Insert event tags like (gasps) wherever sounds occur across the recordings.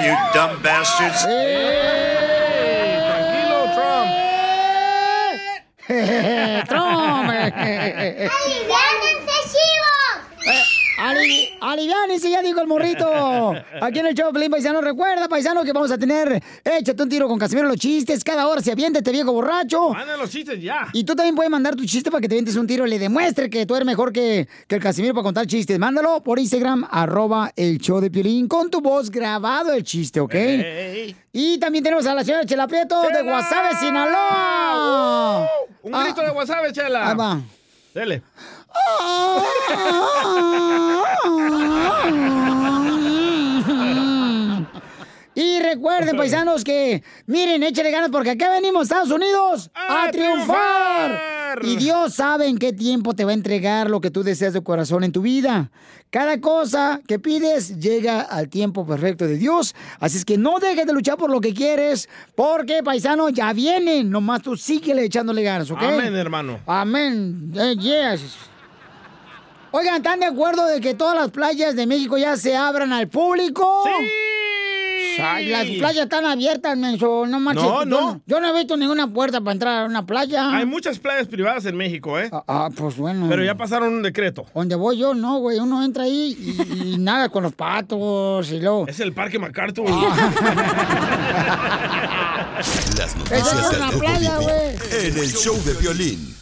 You dumb bastards. Tranquilo, Trump. Trump. ¡Aliviánense, chivos! Ali, aliviánense, ya dijo el morrito. Aquí en el show, Pelín Paisano. Recuerda, paisano, que vamos a tener Échate un tiro con Casimiro los chistes. Cada hora se aviéntate, viejo borracho. Manda los chistes ya. Y tú también puedes mandar tu chiste para que te vientes un tiro y le demuestre que tú eres mejor que, que el Casimiro para contar chistes. Mándalo por Instagram, arroba el show de Piolín, con tu voz grabado el chiste, ¿ok? Y también tenemos a la señora Chela Prieto de. Guasave, Sinaloa. Un Ah. grito de WhatsApp, chela. Ahí va. Dele. Y recuerden, paisanos, que miren, échale ganas porque acá venimos, Estados Unidos, a, ¡A triunfar. triunfar! Y Dios sabe en qué tiempo te va a entregar lo que tú deseas de corazón en tu vida. Cada cosa que pides llega al tiempo perfecto de Dios. Así es que no dejes de luchar por lo que quieres, porque, paisano, ya vienen. Nomás tú síguele echándole ganas, ¿ok? Amén, hermano. Amén. Eh, yes. Oigan, ¿están de acuerdo de que todas las playas de México ya se abran al público? ¡Sí! Ay, las playas están abiertas, menso. No marches. No, Yo no. Yo no he visto ninguna puerta para entrar a una playa. Hay muchas playas privadas en México, ¿eh? Ah, ah, pues bueno. Pero ya pasaron un decreto. Donde voy yo, no, güey. Uno entra ahí y, y nada con los patos y luego... Es el Parque MacArthur. Ah. (laughs) Las Esa noticias es del una playa, güey. en el show de violín.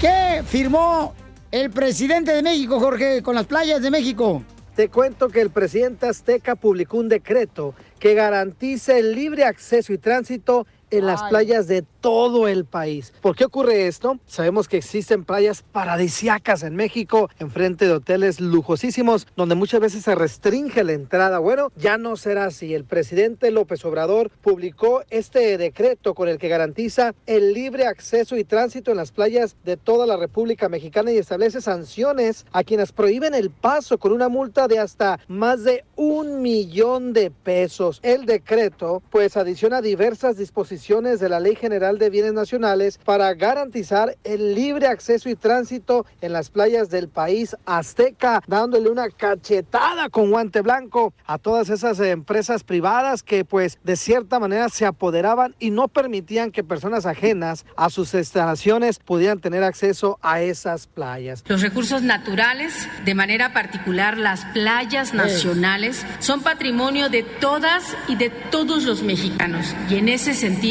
¿Qué firmó el presidente de México, Jorge, con las playas de México? Te cuento que el presidente azteca publicó un decreto que garantiza el libre acceso y tránsito en las Ay. playas de todo el país. ¿Por qué ocurre esto? Sabemos que existen playas paradisiacas en México, enfrente de hoteles lujosísimos, donde muchas veces se restringe la entrada. Bueno, ya no será así. El presidente López Obrador publicó este decreto con el que garantiza el libre acceso y tránsito en las playas de toda la República Mexicana y establece sanciones a quienes prohíben el paso con una multa de hasta más de un millón de pesos. El decreto pues adiciona diversas disposiciones de la Ley General de Bienes Nacionales para garantizar el libre acceso y tránsito en las playas del país azteca, dándole una cachetada con guante blanco a todas esas empresas privadas que pues de cierta manera se apoderaban y no permitían que personas ajenas a sus instalaciones pudieran tener acceso a esas playas. Los recursos naturales, de manera particular las playas nacionales, son patrimonio de todas y de todos los mexicanos. Y en ese sentido,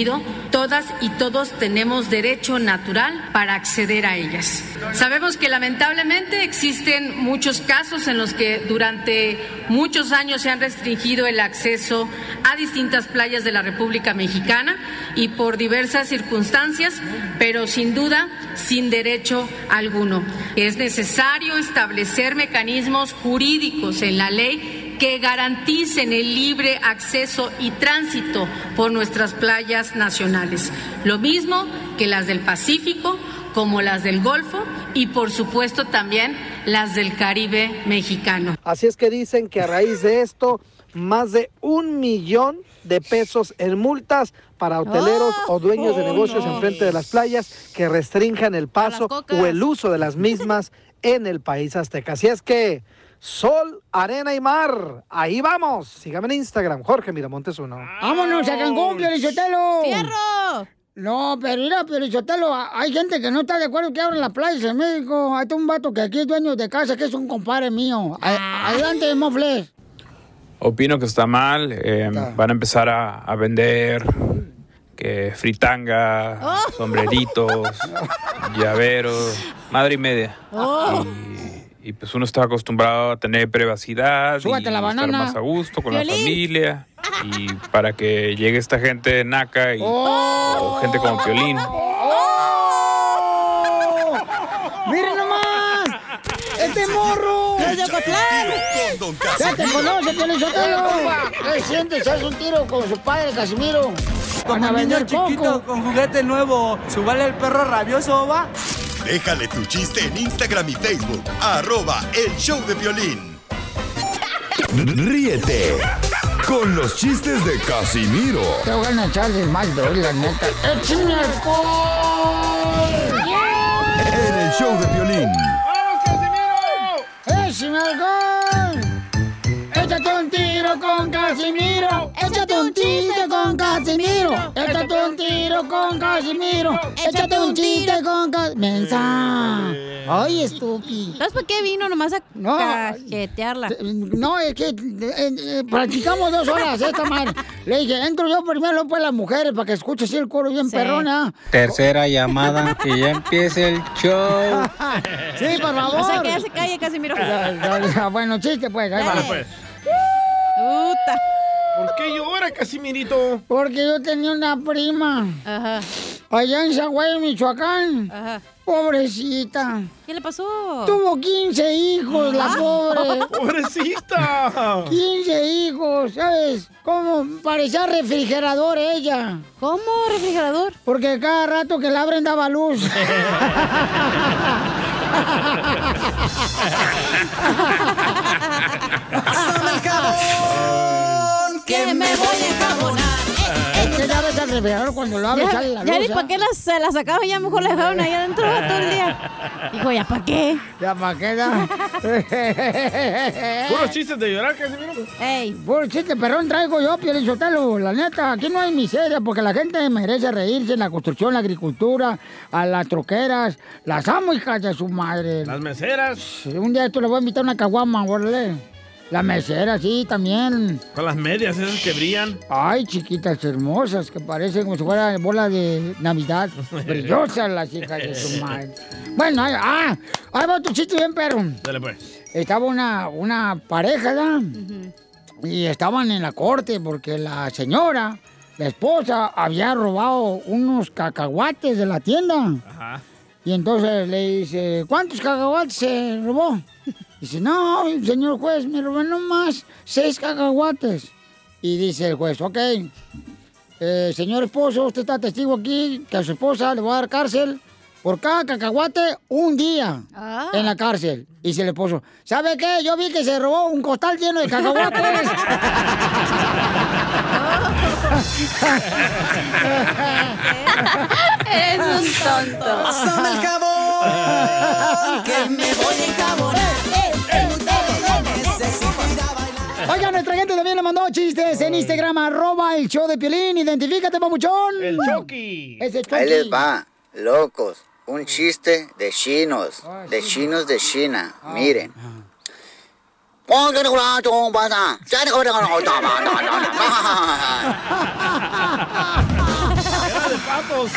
todas y todos tenemos derecho natural para acceder a ellas. Sabemos que lamentablemente existen muchos casos en los que durante muchos años se han restringido el acceso a distintas playas de la República Mexicana y por diversas circunstancias, pero sin duda sin derecho alguno. Es necesario establecer mecanismos jurídicos en la ley que garanticen el libre acceso y tránsito por nuestras playas nacionales, lo mismo que las del Pacífico, como las del Golfo y por supuesto también las del Caribe mexicano. Así es que dicen que a raíz de esto, más de un millón de pesos en multas para hoteleros o dueños de negocios enfrente de las playas que restrinjan el paso o el uso de las mismas en el país azteca. Así es que sol, arena y mar, ahí vamos. Sígame en Instagram, Jorge Miramontes uno. ¡Vámonos a Cancún, Piolichotelo! ¡Fierro! No, pero mira, Piolichotelo, hay gente que no está de acuerdo que abran las playas en México. Hay un vato que aquí es dueño de casa, que es un compadre mío. A- Adelante, Mofles. Opino que está mal. eh, van a empezar a, a vender que fritanga, sombreritos, (laughs) llaveros, madre y media. Oh. Y, y, pues uno está acostumbrado a tener privacidad Súbete y la estar banana. más a gusto con la familia. Y para que llegue esta gente naca y Oh. o gente como Piolín. ¡Miren nomás! ¡Este morro! ¡Es de Ocotlán! ¡Ya te conoce, Piolichotelo! ¿Qué sientes? ¿Haz un tiro con su padre, Casimiro? Van a Como niño vender chiquito coco. con juguete nuevo, ¿subale el perro rabioso va? Déjale tu chiste en Instagram y Facebook. Arroba el show de violín. Ríete con los chistes de Casimiro Te voy a echar de mal, bro, la neta. ¡Échame alcohol! en el show de violín. ¡Échame alcohol! Échate un tiro con Casimiro. Échate un chiste con Casimiro. Échate un tiro con Casimiro. Échate un chiste con. Mensa. Ay, estúpido. ¿Sabes por qué vino? Nomás a No. cajetearla. No, es que eh, eh, practicamos dos horas esta madre. Le dije, entro yo primero, pues las mujeres, para que escuche así el coro bien perrona. Tercera llamada, que ya empiece el show. Sí, por favor. O sea, que ya se calle, Casimiro. Ya, ya, ya, bueno, chiste, pues. ahí va. Pues, Puta. ¿Por qué llora, Casimirito? Porque yo tenía una prima. Ajá. Allá en Zaguay, Michoacán. Ajá. Pobrecita. ¿Qué le pasó? Tuvo 15 hijos, la Ah. pobre. (laughs) ¡Pobrecita! 15 hijos, ¿sabes? Como parecía refrigerador ella. ¿Cómo refrigerador? Porque cada rato que la abren daba luz. (laughs) (laughs) Jabón, que me voy a enjabonar. Es que ya ves refrigerador cuando lo abres Ya, sale la ya luz. ni ¿eh? para qué las, se las sacaban, ya mejor la dejaron ahí adentro todo el día. Dijo, ¿ya para qué? Ya para qué da. (laughs) Puros chistes de llorar, Casimiro. Ey. Puro chiste, perrón, traigo yo, Pielichotelo. La neta, aquí no hay miseria porque la gente merece reírse en la construcción, la agricultura, a las troqueras. Las amo, hijas de su madre. Las meseras. Un día esto le voy a invitar a una caguama, órale. La mesera, sí, también. Con las medias esas que brillan. Ay, chiquitas hermosas, que parecen como si fuera bola de Navidad. (laughs) Brillosas las hijas de su madre. Bueno, ahí, ah, ahí va tu chiste bien, perro. Dale pues. Estaba una, una pareja, ¿verdad? Y estaban en la corte porque la señora, la esposa, había robado unos cacahuates de la tienda. Ajá. Y entonces le dice, ¿cuántos cacahuates se robó? (laughs) Dice, no, señor juez, me robé nomás seis cacahuates. Y dice el juez, ok, eh, señor esposo, usted está testigo aquí que a su esposa le va a dar cárcel por cada cacahuate un día Ah. en la cárcel. Dice el esposo, ¿sabe qué? Yo vi que se robó un costal lleno de cacahuates. (laughs) Eres un tonto. Pásame el jabón, (laughs) que me voy a enjabonar. Oiga, nuestra gente también le mandó chistes en Instagram, arroba el show de Piolín. Identifícate, papuchón. El Chucky. Ese Chucky. Ahí les va, locos. Un chiste de chinos, de chinos de China. Miren. Patos.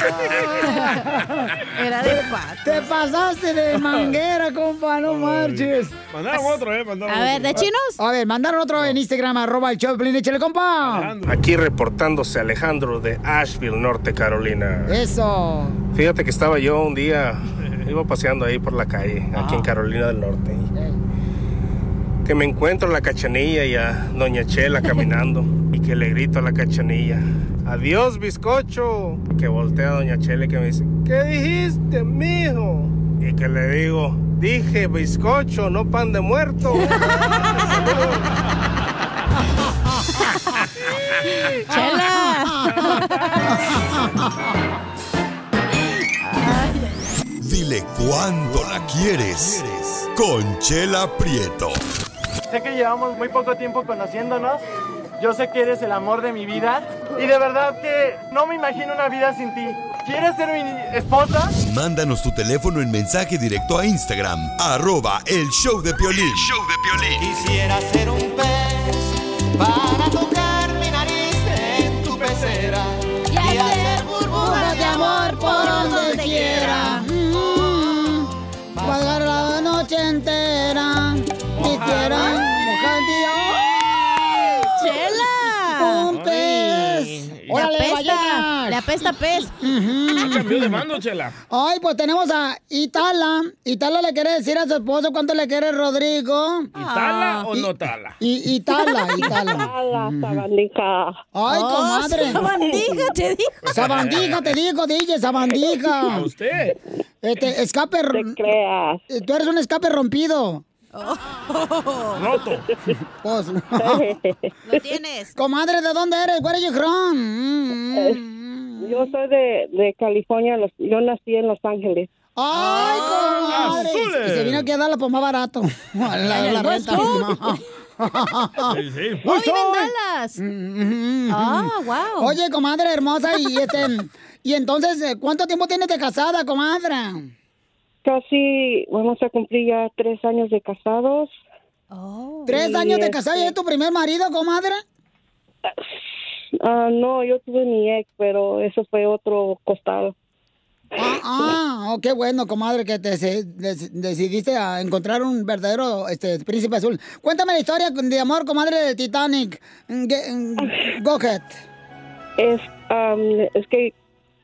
Era de pato. Te pasaste de manguera, compa, no marches. Mandaron otro, ¿eh? Mandaron A ver, otro. ¿de chinos? A ver, mandaron otro en Instagram, arroba el Piolín. Échale, compa. Aquí reportándose Alejandro de Asheville, Norte Carolina. Eso. Fíjate que estaba yo un día, iba paseando ahí por la calle, aquí en Carolina del Norte. Que me encuentro la cachanilla y a Doña Chela caminando (laughs) que le grito a la cachanilla, adiós bizcocho. Que voltea a doña Chela y que me dice, ¿qué dijiste, mijo? Y que le digo, dije bizcocho, no pan de muerto. (laughs) Dile cuándo la quieres. Conchela Prieto. Sé que llevamos muy poco tiempo conociéndonos. Yo sé que eres el amor de mi vida. Y de verdad que no me imagino una vida sin ti. ¿Quieres ser mi esposa? Mándanos tu teléfono en mensaje directo a Instagram, arroba el show de Piolín. Quisiera ser un pez para tocar mi nariz en tu pecera y, hacer burbujas de amor por apesta pez. Cambió de mando, Chela. Ay, pues tenemos a Itala. Itala le quiere decir a su esposo cuánto le quiere Rodrigo. ¿Itala o Y- no tala? Y Itala, (laughs) Itala. Itala, sabandija. Ay, Oh, comadre. sabandija, te dijo. Sabandija, te digo, DJ, sabandija. (laughs) A usted. Este, escape. Te creas. Eh, Tú eres un escape rompido. Roto. Pues, Lo (laughs) tienes. comadre, ¿de dónde eres? Where are you from? Mm, mm. Yo soy de, de California, los- yo nací en Los Ángeles. Ay, comadre. Y se vino aquí a darla por más barato. (laughs) La, la West renta. (laughs) Sí, sí. ¡Oh, vive en Dallas! Mm, Ah, wow. Oye, comadre hermosa, y este, y entonces, eh, ¿cuánto tiempo tienes de casada, comadre? Casi vamos a cumplir ya tres años de casados. Oh. ¿Tres años de este- casada y es tu primer marido, comadre? Ah, no, yo tuve mi ex, pero eso fue otro costado. Ah, ah, oh, qué bueno, comadre, que te decidiste a encontrar un verdadero este, príncipe azul. Cuéntame la historia de amor, comadre, de Titanic. Mm, mm, (laughs) Go ahead. Es, am, es que,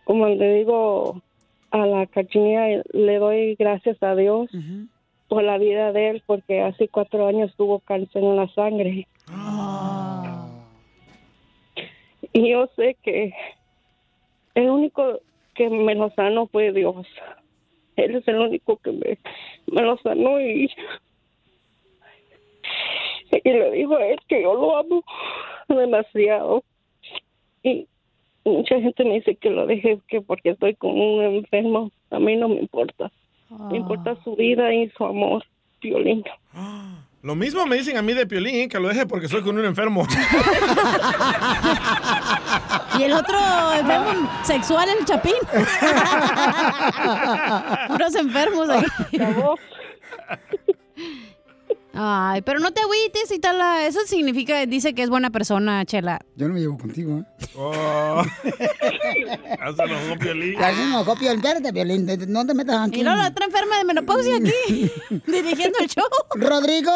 como le digo a la cachinilla, le doy gracias a Dios por la vida de él, porque hace cuatro años tuvo cáncer en la sangre. Y yo sé que el único que me lo sanó fue Dios. Él es el único que me, me lo sanó y, y le digo a él que yo lo amo demasiado. Y mucha gente me dice que lo deje que porque estoy con un enfermo. A mí no me importa. Me importa su vida y su amor, Violín. Lo mismo me dicen a mí de Piolín, que lo deje porque soy con un enfermo. Y el otro enfermo sexual, el chapín. (laughs) Puros enfermos aquí. Ay, pero no te agüites y tal. Eso significa, dice que es buena persona, Chela. Yo no me llevo contigo, ¿eh? Oh. (laughs) Hasta. Ya se enojó, Piolín. Espérate, Piolín, te- no te metas aquí. Y luego la otra enferma de menopausia aquí, (laughs) dirigiendo el show. Rodrigo,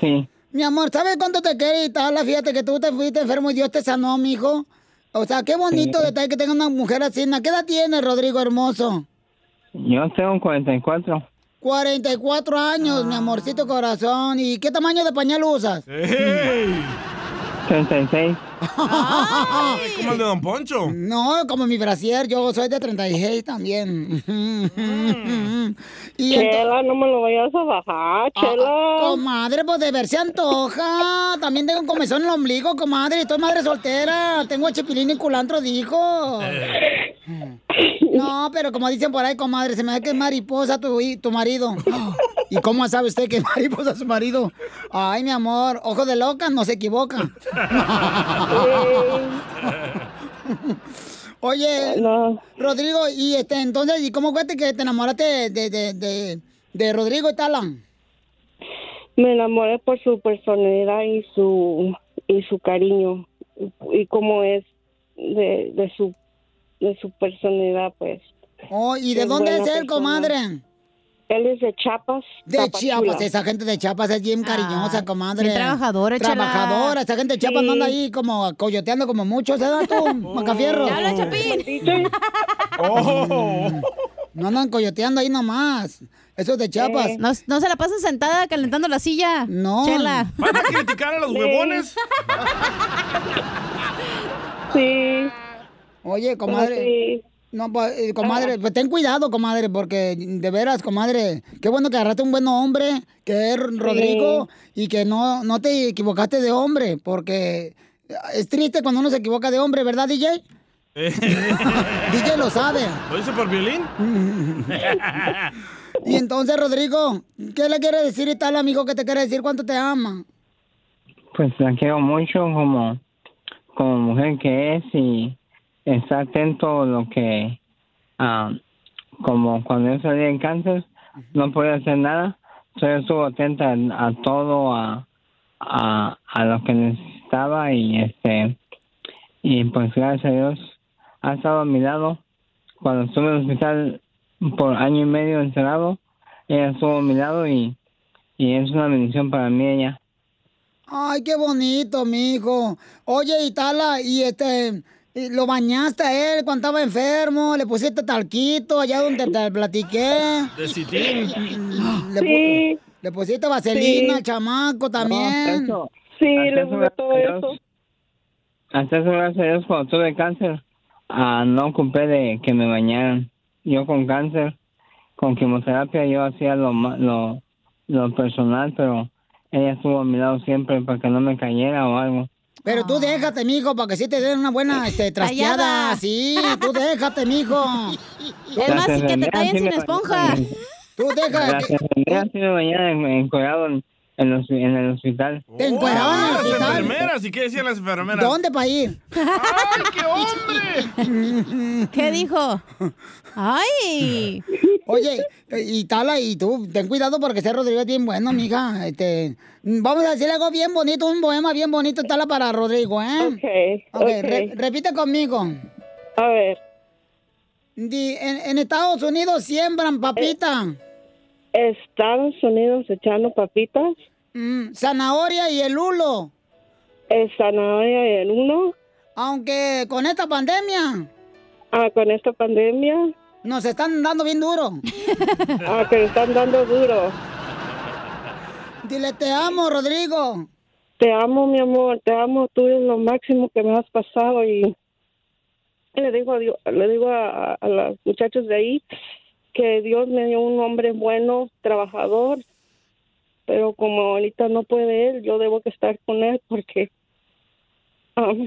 Sí. mi amor, ¿sabes cuánto te quiere y tal? Fíjate que tú te fuiste enfermo y Dios te sanó, mijo. O sea, qué bonito Sí. detalle que tenga una mujer así. ¿Qué edad tienes, Rodrigo hermoso? Yo tengo 44. 44 años, mi amorcito corazón. ¿Y qué tamaño de pañal usas? 36. como el de Don Poncho. No, como mi brasier, yo soy de 36 también. Y ento- Chela, no me lo vayas a bajar, Chela. Ah, comadre, pues de ver se antoja. También tengo comezón en el ombligo, comadre. Estoy madre soltera. Tengo chipilín y culantro, dijo. No, pero como dicen por ahí, comadre, se me da que es mariposa tu, tu marido. ¿Y cómo sabe usted que es mariposa su marido? Ay, mi amor, ojo de loca, no se equivoca. (laughs) Oye, Rodrigo, y este, entonces, ¿y cómo fue que te enamoraste de, de, de, de Rodrigo y Talan? Me enamoré por su personalidad y su y su cariño y cómo es de, de su de su personalidad, pues. Oh, ¿y de Es dónde es él, persona. comadre? Él es de Chiapas. De Tapachula. Chiapas, esa gente de Chiapas es bien cariñosa, comadre. bien trabajadora. Trabajadora, esa gente de Chiapas no anda Sí. ahí como coyoteando como muchos, ¿eh, tú, (laughs) Macafierro? ¿Te habla, Chapín? (laughs) Oh. No andan coyoteando ahí nomás. Eso es de Chiapas. No, no se la pasan sentada calentando la silla. No. Chela. ¿Van a criticar a los huevones? Sí. Oye, comadre. No, pues, eh, comadre, pues ten cuidado, comadre, porque de veras, comadre, qué bueno que agarraste un buen hombre, que es Rodrigo, y que no, no te equivocaste de hombre, porque es triste cuando uno se equivoca de hombre, ¿verdad, DJ? (laughs) DJ lo sabe. ¿Lo hice por violín? (laughs) Y entonces, Rodrigo, ¿qué le quiere decir y tal, amigo, que te quiere decir cuánto te ama? Pues la quiero mucho como, como mujer que es y está atento a lo que, ah, como cuando yo salí en cáncer, no podía hacer nada, entonces estuvo atenta a, a todo, a, a, a lo que necesitaba y este, y pues gracias a Dios ha estado a mi lado. Cuando estuve en el hospital por año y medio encerrado, ella estuvo a mi lado y, y es una bendición para mí ella. Ay, qué bonito, mijo. Oye, Itala, y este, lo bañaste a él cuando estaba enfermo, le pusiste talquito allá donde te platiqué. De. Le, pu- Sí. le pusiste vaselina Sí. al chamaco también. Sí, hasta le puse todo eso. Hasta eso, gracias a Dios, cuando tuve cáncer, ah, no ocupé de que me bañaran. Yo con cáncer, con quimioterapia, yo hacía lo, ma- lo, lo personal, pero ella estuvo a mi lado siempre para que no me cayera o algo. Pero tú déjate, mijo, para que sí te den una buena (laughs) este, trasteada. Tallada. Sí, tú déjate, mijo. (laughs) Es más, que te tallen sin esponja. Tú enfermeras sí me bañaban en- en, en, los- en el hospital. Te encueraban en el Las enfermeras, ¿y qué decían las enfermeras? ¿Dónde para ir? ¡Ay, qué hombre! ¿Qué dijo? ¡Ay! Oye, y Tala, y tú, ten cuidado porque ese Rodrigo es bien bueno, mija. Este, vamos a decirle algo bien bonito, un poema bien bonito, Tala, para Rodrigo, ¿eh? Ok, Ok, ok. re- repite conmigo. A ver. Di, en, en Estados Unidos siembran papita. Estados Unidos echando papitas. Mm, zanahoria y el hulo. El zanahoria y el uno. Aunque con esta pandemia. Ah, con esta pandemia. Nos están dando bien duro. (laughs) Ah, que están dando duro. Dile, te amo, Rodrigo. Te amo, mi amor, te amo. Tú eres lo máximo que me has pasado y le digo a Dios, le digo a, a los muchachos de ahí que Dios me dio un hombre bueno, trabajador, pero como ahorita no puede él, yo debo que estar con él porque am,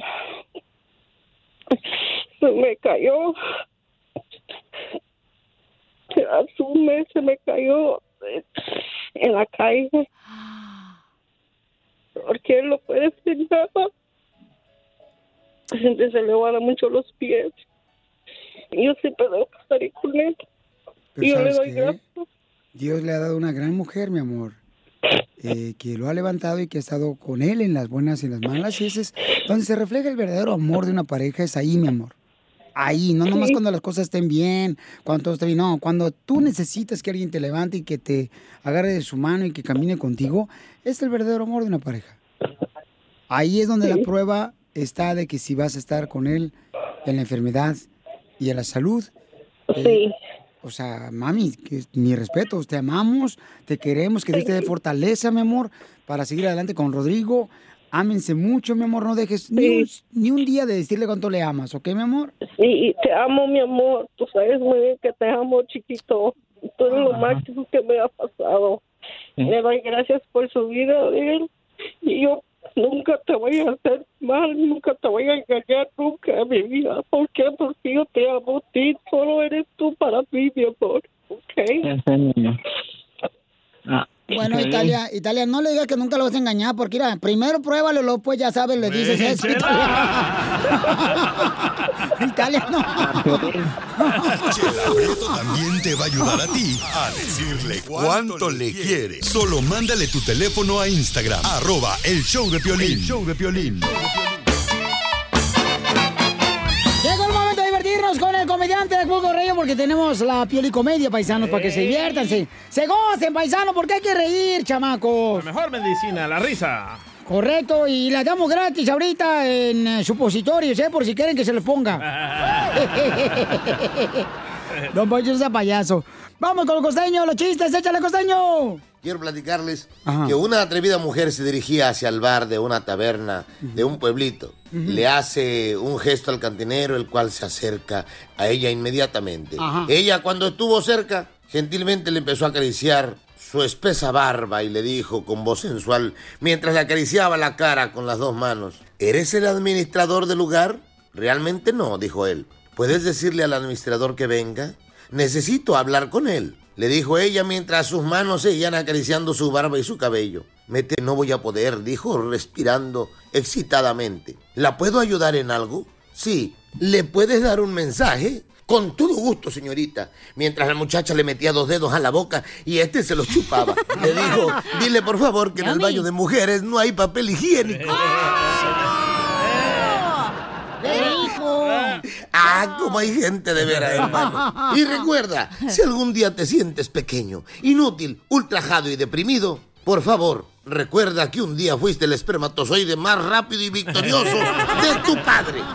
se me cayó. Hace un se me cayó en la calle porque él no puede hacer nada. Siempre se le van mucho los pies. Yo siempre debo estar ahí con él. Pero y yo le ¿sabes doy qué? gracias. Dios le ha dado una gran mujer, mi amor, eh, que lo ha levantado y que ha estado con él en las buenas y en las malas. Y ese es donde se refleja el verdadero amor de una pareja, es ahí, mi amor. Ahí, no nomás Sí. cuando las cosas estén bien, cuando todo esté bien, no, cuando tú necesitas que alguien te levante y que te agarre de su mano y que camine contigo, es el verdadero amor de una pareja. Ahí es donde la prueba está de que si vas a estar con él en la enfermedad y en la salud. eh, o sea, mami, que mi respeto, te amamos, te queremos, que Dios te dé fortaleza, mi amor, para seguir adelante con Rodrigo. Ámense mucho, mi amor, no dejes ni, un, ni un día de decirle cuánto le amas, ¿ok, mi amor? Y te amo, mi amor. Tú sabes muy bien que te amo, chiquito. Tú eres lo máximo que me ha pasado. Le doy gracias por su vida él. Y yo nunca te voy a hacer mal, nunca te voy a engañar, nunca mi vida. ¿Por qué? Porque yo te amo a ti. Solo eres tú para mí, mi amor. ¿Ok? Bueno. Italia, Italia, no le digas que nunca lo vas a engañar, porque mira, primero pruébalo, luego pues ya sabes, le dices eso. (laughs) Italia, no. Chela Prieto también te va a ayudar a ti a decirle cuánto le quiere. Solo mándale tu teléfono a Instagram, arroba el show de Piolín. El show de Piolín. Comediante de Cuco Reyes porque tenemos la piolicomedia, paisanos, para que se diviertan, se, se gocen, paisanos, porque hay que reír, chamacos. La mejor medicina, la risa. Correcto, y la damos gratis ahorita en eh, supositorios, ¿eh? Por si quieren que se los ponga. (laughs) (laughs) Don Poncho sea payaso. Vamos con el costeño, los chistes, échale costeño. Quiero platicarles Ajá. que una atrevida mujer se dirigía hacia el bar de una taberna de un pueblito. Le hace un gesto al cantinero, el cual se acerca a ella inmediatamente. Ajá. Ella, cuando estuvo cerca, gentilmente le empezó a acariciar su espesa barba y le dijo con voz sensual, mientras le acariciaba la cara con las dos manos, ¿eres el administrador del lugar? Realmente no, dijo él. ¿Puedes decirle al administrador que venga? Necesito hablar con él, le dijo ella mientras sus manos seguían acariciando su barba y su cabello. Mete, no voy a poder, dijo respirando excitadamente. ¿La puedo ayudar en algo? Sí. ¿Le puedes dar un mensaje? Con todo gusto, señorita. Mientras la muchacha le metía dos dedos a la boca y este se los chupaba. (laughs) Le dijo, dile por favor que en el baño de mujeres no hay papel higiénico. (laughs) Ah, como hay gente de veras, (laughs) hermano. Y recuerda, si algún día te sientes pequeño, inútil, ultrajado y deprimido, por favor, recuerda que un día fuiste el espermatozoide más rápido y victorioso (laughs) de tu padre. (laughs)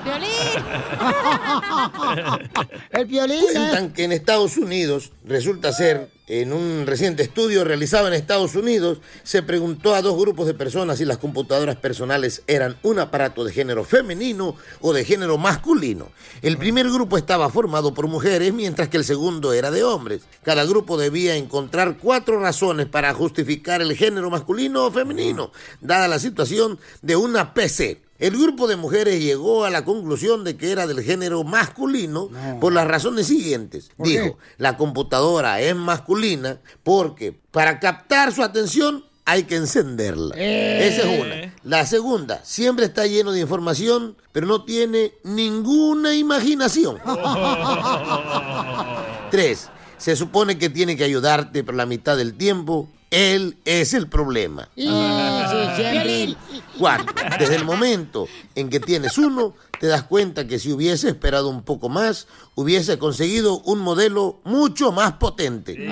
El violín. Cuentan que en Estados Unidos, resulta ser, en un reciente estudio realizado en Estados Unidos, se preguntó a dos grupos de personas si las computadoras personales eran un aparato de género femenino o de género masculino. El primer grupo estaba formado por mujeres, mientras que el segundo era de hombres. Cada grupo debía encontrar cuatro razones para justificar el género masculino o femenino, dada la situación de una PC. El grupo de mujeres llegó a la conclusión de que era del género masculino por las razones siguientes. Dijo, la computadora es masculina porque para captar su atención hay que encenderla. Eh. Esa es una. La segunda, siempre está lleno de información, pero no tiene ninguna imaginación. (laughs) Tres, se supone que tiene que ayudarte por la mitad del tiempo. Él es el problema. Sí. Cuatro, desde el momento en que tienes uno, te das cuenta que si hubiese esperado un poco más, hubiese conseguido un modelo mucho más potente. ¿Qué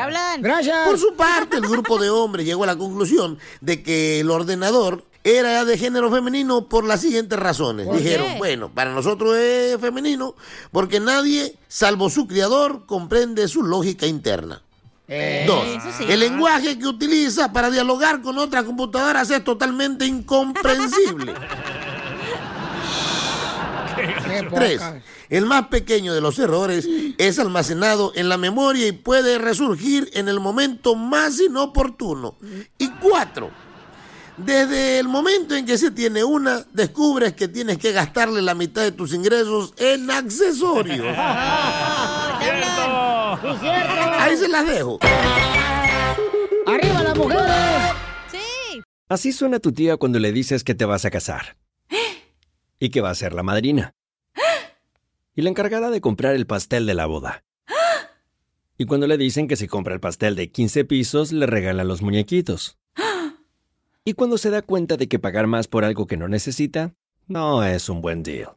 hablan? Gracias. Por su parte, el grupo de hombres llegó a la conclusión de que el ordenador era de género femenino por las siguientes razones. ¿Por Dijeron, qué? bueno, para nosotros es femenino porque nadie, salvo su criador, comprende su lógica interna. Dos, eso sí. el lenguaje que utiliza para dialogar con otras computadoras es totalmente incomprensible. (laughs) Tres, el más pequeño de los errores es almacenado en la memoria y puede resurgir en el momento más inoportuno. Y cuatro, desde el momento en que se tiene una, descubres que tienes que gastarle la mitad de tus ingresos en accesorios. (laughs) (laughs) Ahí se las dejo. ¡Arriba las mujeres! Así suena tu tía cuando le dices que te vas a casar. (gasps) Y que va a ser la madrina. Y la encargada de comprar el pastel de la boda. (gasps) Y cuando le dicen que si compra el pastel de 15 pisos, le regalan los muñequitos. (gasps) Y cuando se da cuenta de que pagar más por algo que no necesita, no es un buen deal.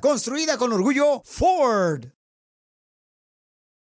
Construida con orgullo Ford.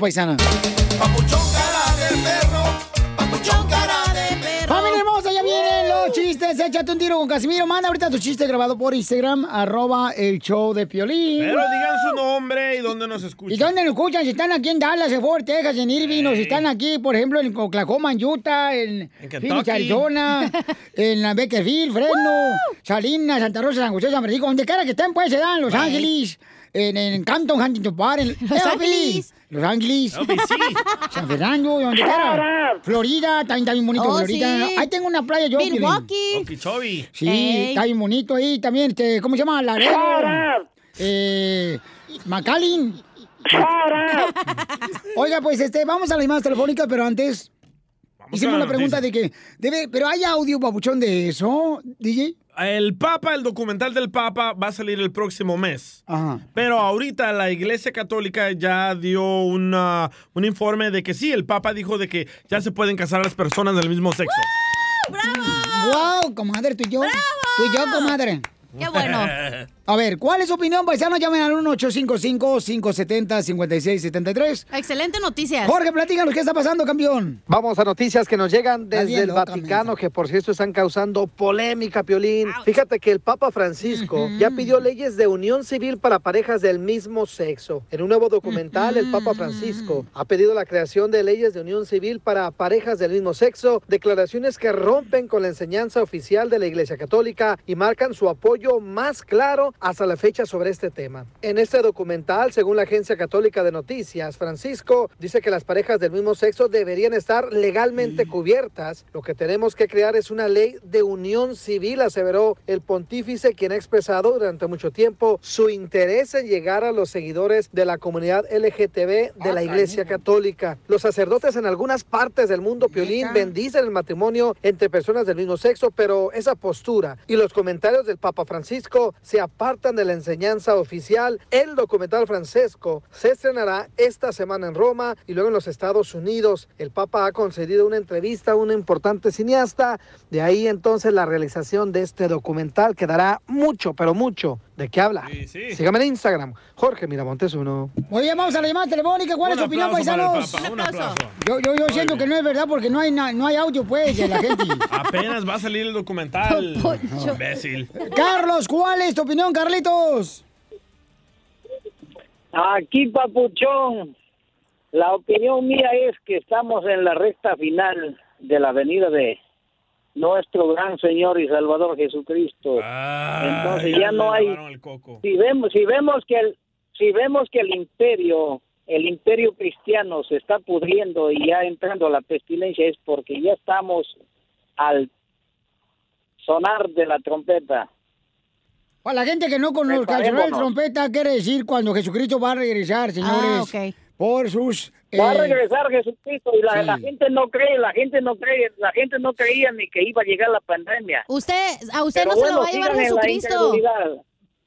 paisana. Familia hermosa, ya vienen los chistes. Échate un tiro con Casimiro. Manda ahorita tu chiste grabado por Instagram, arroba el show de Piolín. Pero digan su nombre y dónde nos escuchan. ¿Y dónde nos escuchan? Si están aquí en Dallas, en Fort Texas, en Irving, o si están aquí, por ejemplo, en Oklahoma, en Utah, en, Kentucky. Phoenix, Arizona, (laughs) en la Beckerfield, Fresno, Salinas, Santa Rosa, San José, San Francisco, donde quiera que estén, pues se dan, Los Ángeles, en, en Canton, Huntington Park, en Los Ángeles. Los Ángeles, pues sí. (laughs) San Fernando, donde quiera. Florida, también está bien bonito, Oh, Florida. sí. Ahí tengo una playa yo. Milwaukee. Okeechobee. Sí, Ey. está bien bonito ahí también. Este, ¿Cómo se llama? Laredo. Eh, McAllen. (laughs) Oiga, pues este, vamos a las llamadas telefónicas, pero antes Vamos hicimos la pregunta de que debe, pero hay audio papuchón de eso, DJ. El Papa, el documental del Papa va a salir el próximo mes. Ajá. Pero ahorita la Iglesia Católica ya dio una- un informe de que sí, el Papa dijo de que ya se pueden casar las personas del mismo sexo. Wow, comadre, tú y yo. Tú y yo, comadre. Qué bueno. (laughs) A ver, ¿cuál es su opinión, paisano? Llamen al 1-855-570-5673. Excelente noticias. Jorge, platícanos, ¿qué está pasando, campeón? Vamos a noticias que nos llegan desde el Vaticano, que por cierto están causando polémica, Piolín. Fíjate que el Papa Francisco ya pidió leyes de unión civil para parejas del mismo sexo. En un nuevo documental, el Papa Francisco ha pedido la creación de leyes de unión civil para parejas del mismo sexo, declaraciones que rompen con la enseñanza oficial de la Iglesia Católica y marcan su apoyo más claro hasta la fecha sobre este tema. En este documental, según la Agencia Católica de Noticias, Francisco dice que las parejas del mismo sexo deberían estar legalmente cubiertas. Lo que tenemos que crear es una ley de unión civil, aseveró el pontífice, quien ha expresado durante mucho tiempo su interés en llegar a los seguidores de la comunidad LGTB de la Iglesia Católica. Los sacerdotes en algunas partes del mundo, Piolín, bendicen el matrimonio entre personas del mismo sexo, pero esa postura y los comentarios del Papa Francisco se apartan de la enseñanza oficial. El documental Francesco se estrenará esta semana en Roma y luego en los Estados Unidos. El Papa ha concedido una entrevista a un importante cineasta. De ahí entonces la realización de este documental que dará mucho, pero mucho de qué hablar. Sí, sí. Sígame en Instagram, Jorge Miramontes uno. Oye, vamos a la llamada telefónica. ¿Cuál Un es tu opinión, paisanos? Papa, un aplauso. Yo, yo, yo siento que no es verdad porque no hay, na- no hay audio, pues, de la (laughs) gente. Apenas va a salir el documental. Imbécil. Carlos, ¿cuál es tu opinión, Carlitos? Aquí, papuchón, la opinión mía es que estamos en la recta final de la venida de nuestro gran Señor y Salvador Jesucristo. Entonces ya, no hay si vemos si vemos que el si vemos que el imperio el imperio cristiano se está pudriendo y ya entrando a la pestilencia es porque ya estamos al sonar de la trompeta. Para la gente que no conozca el sonido de Preparémonos. trompeta, quiere decir cuando Jesucristo va a regresar, señores. Ah, ok. Por sus... Va a eh, regresar Jesucristo y la, sí. la gente no cree, la gente no cree, la gente no creía ni que iba a llegar la pandemia. Usted, a usted Pero no se bueno, lo va a llevar Jesucristo.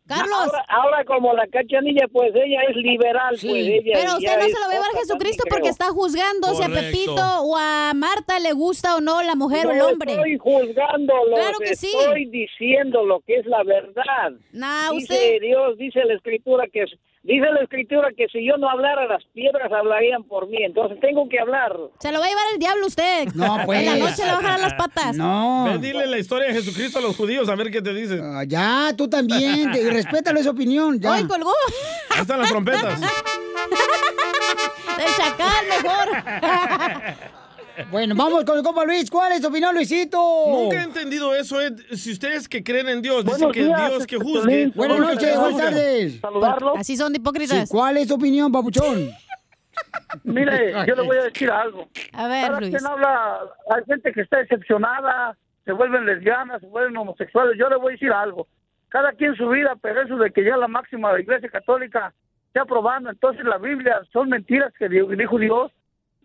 Carlos. Ahora, ahora como la cachanilla, pues ella es liberal, pues ella Pero usted no se lo va a llevar Jesucristo porque creo. está juzgando si a Correcto. Pepito o a Marta le gusta o no la mujer o el No hombre. estoy juzgando, Claro que sí. estoy diciendo lo que es la verdad. Nah, dice usted- Dios, dice la escritura que dice la escritura que si yo no hablara las piedras hablarían por mí, entonces tengo que hablar. Se lo va a llevar el diablo usted. No, pues. En la noche le va a jalar las patas. No. Ve, dile la historia de Jesucristo a los judíos, a ver qué te dicen. Ah, ya, tú también. te- respétalo esa opinión. Ya. ¡Ay, colgó! Ahí están las trompetas. (laughs) El chacal mejor. (laughs) Bueno, vamos con el compa Luis. ¿Cuál es tu opinión, Luisito? Nunca he entendido eso, Ed. Si ustedes que creen en Dios, dicen Buenos que días, Dios que este juzgue. Buenas ¿por qué noches, buenas tardes. Saludarlo. Así son de hipócritas. Sí, ¿Cuál es tu opinión, papuchón? Mire, (laughs) yo le voy a decir algo. A ver, Luis. quien habla, hay gente que está decepcionada, se vuelven lesbianas, se vuelven homosexuales. Yo le voy a decir algo. Cada quien su vida, pero eso de que ya la máxima de la Iglesia Católica está aprobando, entonces la Biblia son mentiras que di- dijo Dios.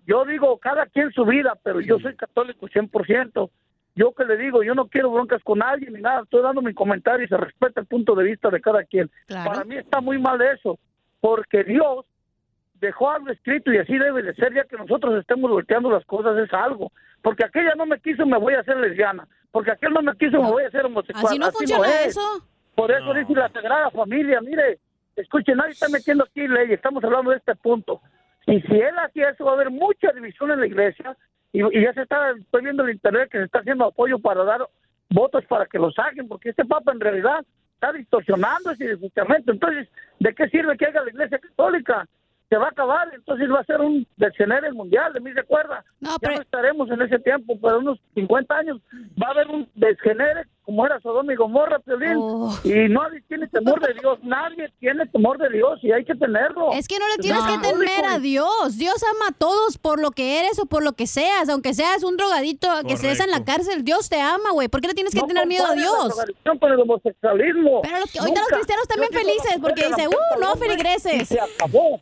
Yo digo, cada quien su vida, pero yo soy católico 100%. Yo que le digo, yo no quiero broncas con nadie ni nada, estoy dando mi comentario y se respeta el punto de vista de cada quien. Claro. Para mí está muy mal eso, porque Dios dejó algo escrito y así debe de ser, ya que nosotros estemos volteando las cosas es algo. Porque aquella no me quiso, me voy a hacer lesbiana. Porque aquel no me quiso, me voy a hacer homosexual. Así no funciona es. eso. Por eso dice la Sagrada Familia, mire, escuchen, nadie está metiendo aquí ley, estamos hablando de este punto. Y si él hacía eso, va a haber mucha división en la iglesia. Y, y ya se está, estoy viendo en internet que se está haciendo apoyo para dar votos para que lo saquen, porque este Papa en realidad está distorsionando ese justamente. Entonces, ¿de qué sirve que haga la iglesia católica? Se va a acabar, entonces va a ser un desgenere mundial, de mí se acuerda. ya no estaremos en ese tiempo, pero unos 50 años va a haber un desgenere como era Sodoma y Gomorra, Piolín. Oh. Y nadie tiene temor de Dios, nadie tiene temor de Dios y hay que tenerlo. Es que no le tienes que temer a Dios. Dios ama a todos por lo que eres o por lo que seas. Aunque seas un drogadito que estés en la cárcel, Dios te ama, güey. ¿Por qué le tienes que No tener miedo a la Dios? drogadicción con el homosexualismo. Pero los que- ahorita los cristianos también felices porque dice, la uh, no feligreses. y Se acabó.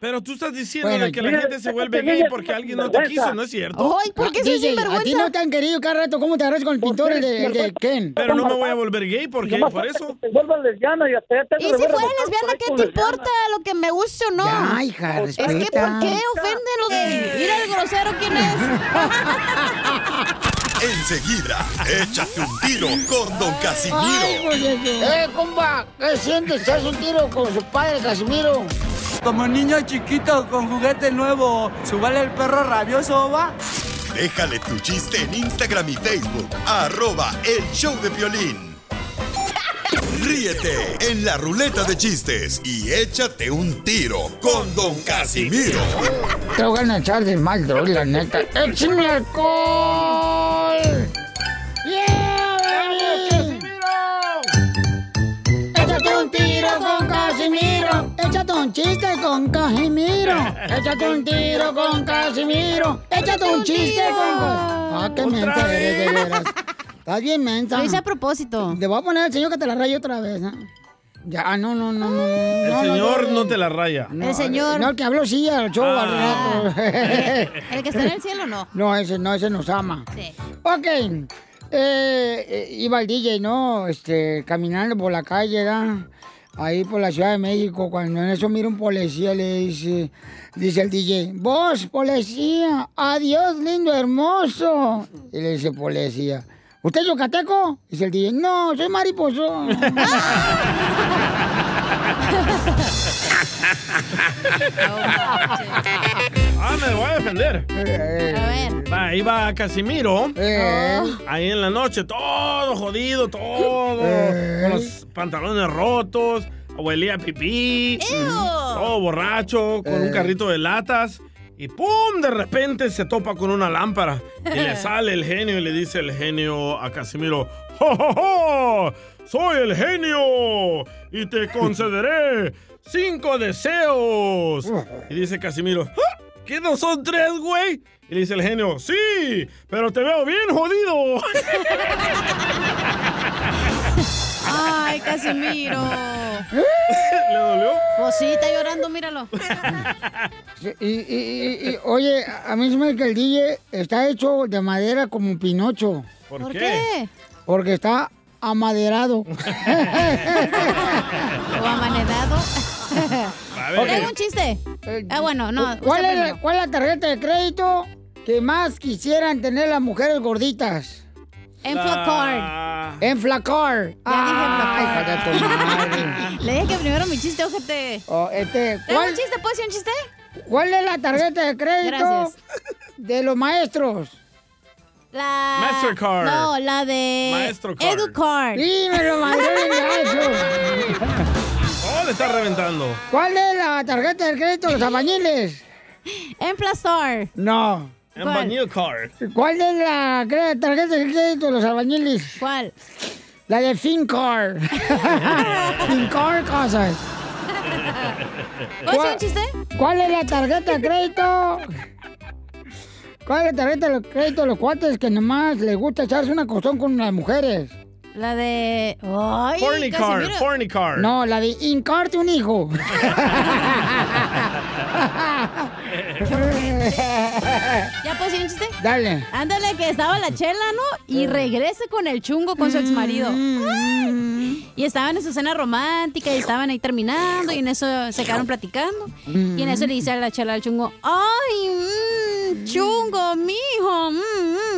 Pero tú estás diciendo Bueno, que la mira, gente se vuelve gay porque alguien no te sinvergüenza. quiso, ¿no es cierto? Ay, ¿por qué Ah, soy DJ, A ti sinvergüenza? no te han querido cada rato. ¿Cómo te agarras con el pintor, el de, el de Ken? Pero no me voy a volver gay, ¿por qué? Nomás Por eso. te vuelvas lesbiana y hasta ya te Y si fuera los lesbiana, ¿qué te importa lo que me guste o no? Ya, hija, Es que respeta. ¿por qué ofenden lo de ir al grosero quién es? (laughs) Enseguida, échate un tiro con Don Ay, Casimiro. pues. Eh, compa, ¿qué sientes? ¿Haz un tiro con su padre, Casimiro? Como niño chiquito con juguete nuevo, ¿subale el perro rabioso, va? Déjale tu chiste en Instagram y Facebook. Arroba el show de violín. Ríete en la ruleta de chistes y échate un tiro con Don Casimiro. Te voy a echar de mal, la neta. ¡Échame alcohol! Chiste con Casimiro. Échate un tiro con Casimiro. Échate un chiste con Casimiro. Ah, qué mensa eres, de veras. Estás bien mensa. Lo hice a propósito. Te voy a poner al señor que te la raye otra vez. ¿eh? Ya, no, no, no, no. El no, señor no, no te la raya. no, No, el que habló sí al show al rato. (laughs) ¿El que está en el cielo no? No, ese no, ese nos ama. Sí. Ok. Eh, eh, iba el DJ, ¿no? Este, caminando por la calle, ¿verdad? Ahí por la Ciudad de México, cuando en eso mira un policía, le dice, dice el DJ, vos, policía, adiós, lindo, hermoso. Y le dice policía, ¿usted es yucateco? Dice el DJ, no, soy mariposo. (laughs) (laughs) Ah, me voy a defender. Va, ahí va Casimiro. Ahí en la noche, todo jodido, todo. Con los pantalones rotos. Huelía a pipí. Todo borracho, con un carrito de latas. Y ¡pum! De repente se topa con una lámpara. Y le (laughs) sale el genio y le dice el genio a Casimiro: ¡Jo, jo, jo! ¡Soy el genio! Y te (laughs) concederé cinco deseos. Y dice Casimiro: "¡Ah! ¿Qué no son tres, güey? Y le dice el genio: ¡Sí! Pero te veo bien jodido. Ay, Casimiro. (laughs) ¿Le dolió? Pues sí, está llorando, míralo. Y, y- y- y, oye, a mí se me que el DJ está hecho de madera como Pinocho. ¿Por, ¿Por qué? qué? Porque está amaderado. (laughs) O amanedado. ver. Tengo un chiste. Ah, bueno, no. ¿Cuál es, la, primero. cuál es la tarjeta de crédito que más quisieran tener las mujeres gorditas? Enflacar. Enflacar. Ya Ay, hija de tu madre. (laughs) Le dije que primero mi chiste, ojete. Oh, este, ¿Tengo ¿cuál, un chiste? ¿Puedo decir un chiste? cuál es la tarjeta de crédito Gracias. de los maestros? La... Mastercard. No, la de... Maestro Card. Educard. Dímelo, madre (laughs) Oh, le está reventando. ¿Cuál es la tarjeta de crédito de los albañiles? En Plastar. No. En ¿Cuál? Bañil Card. ¿Cuál es la tarjeta de crédito de los albañiles? ¿Cuál? La de. ¿Puedo hacer un chiste? ¿Cuál es la tarjeta de crédito? ¿Cuál es la tarjeta de crédito de los cuates que nomás les gusta echarse una costón con las mujeres? La de. Ay, Porny Card, Casimiro. Porny Card. No, la de Incarte un hijo. (laughs) ¿Ya puedo decir un chiste? Dale. Ándale, que estaba la chela, ¿no? Y regresa con el chungo con su ex marido. Y estaban en su cena romántica y estaban ahí terminando y en eso se quedaron platicando. Y en eso le dice a la chela al chungo, ¡ay, mm, chungo, mijo! mm, mm, mm.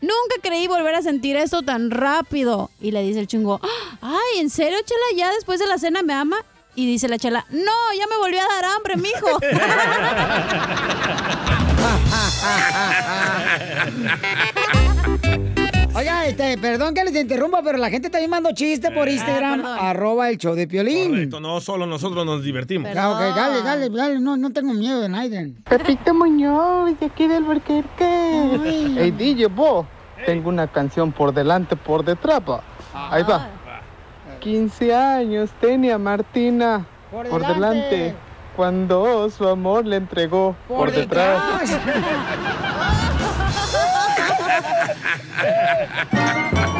Nunca creí volver a sentir esto tan rápido. Y le dice el chungo, ¡ay, en serio, chela, ya después de la cena me ama! Y dice la chela, no, ya me volvió a dar hambre, mijo. (laughs) (laughs) Oiga, este, perdón que les interrumpa, pero la gente está mandando chiste por Instagram, arroba el show de Piolín. Correcto, no solo nosotros nos divertimos. Ah, ok, dale, dale, dale, no, no tengo miedo de nadie. Pepito Muñoz, de aquí del Burquerque. Hey, DJ, vos, tengo una canción por delante, por detrás. Ahí va. 15 años tenía Martina Por por, delante. delante. Cuando su amor le entregó por, detrás. Ha ha ha ha!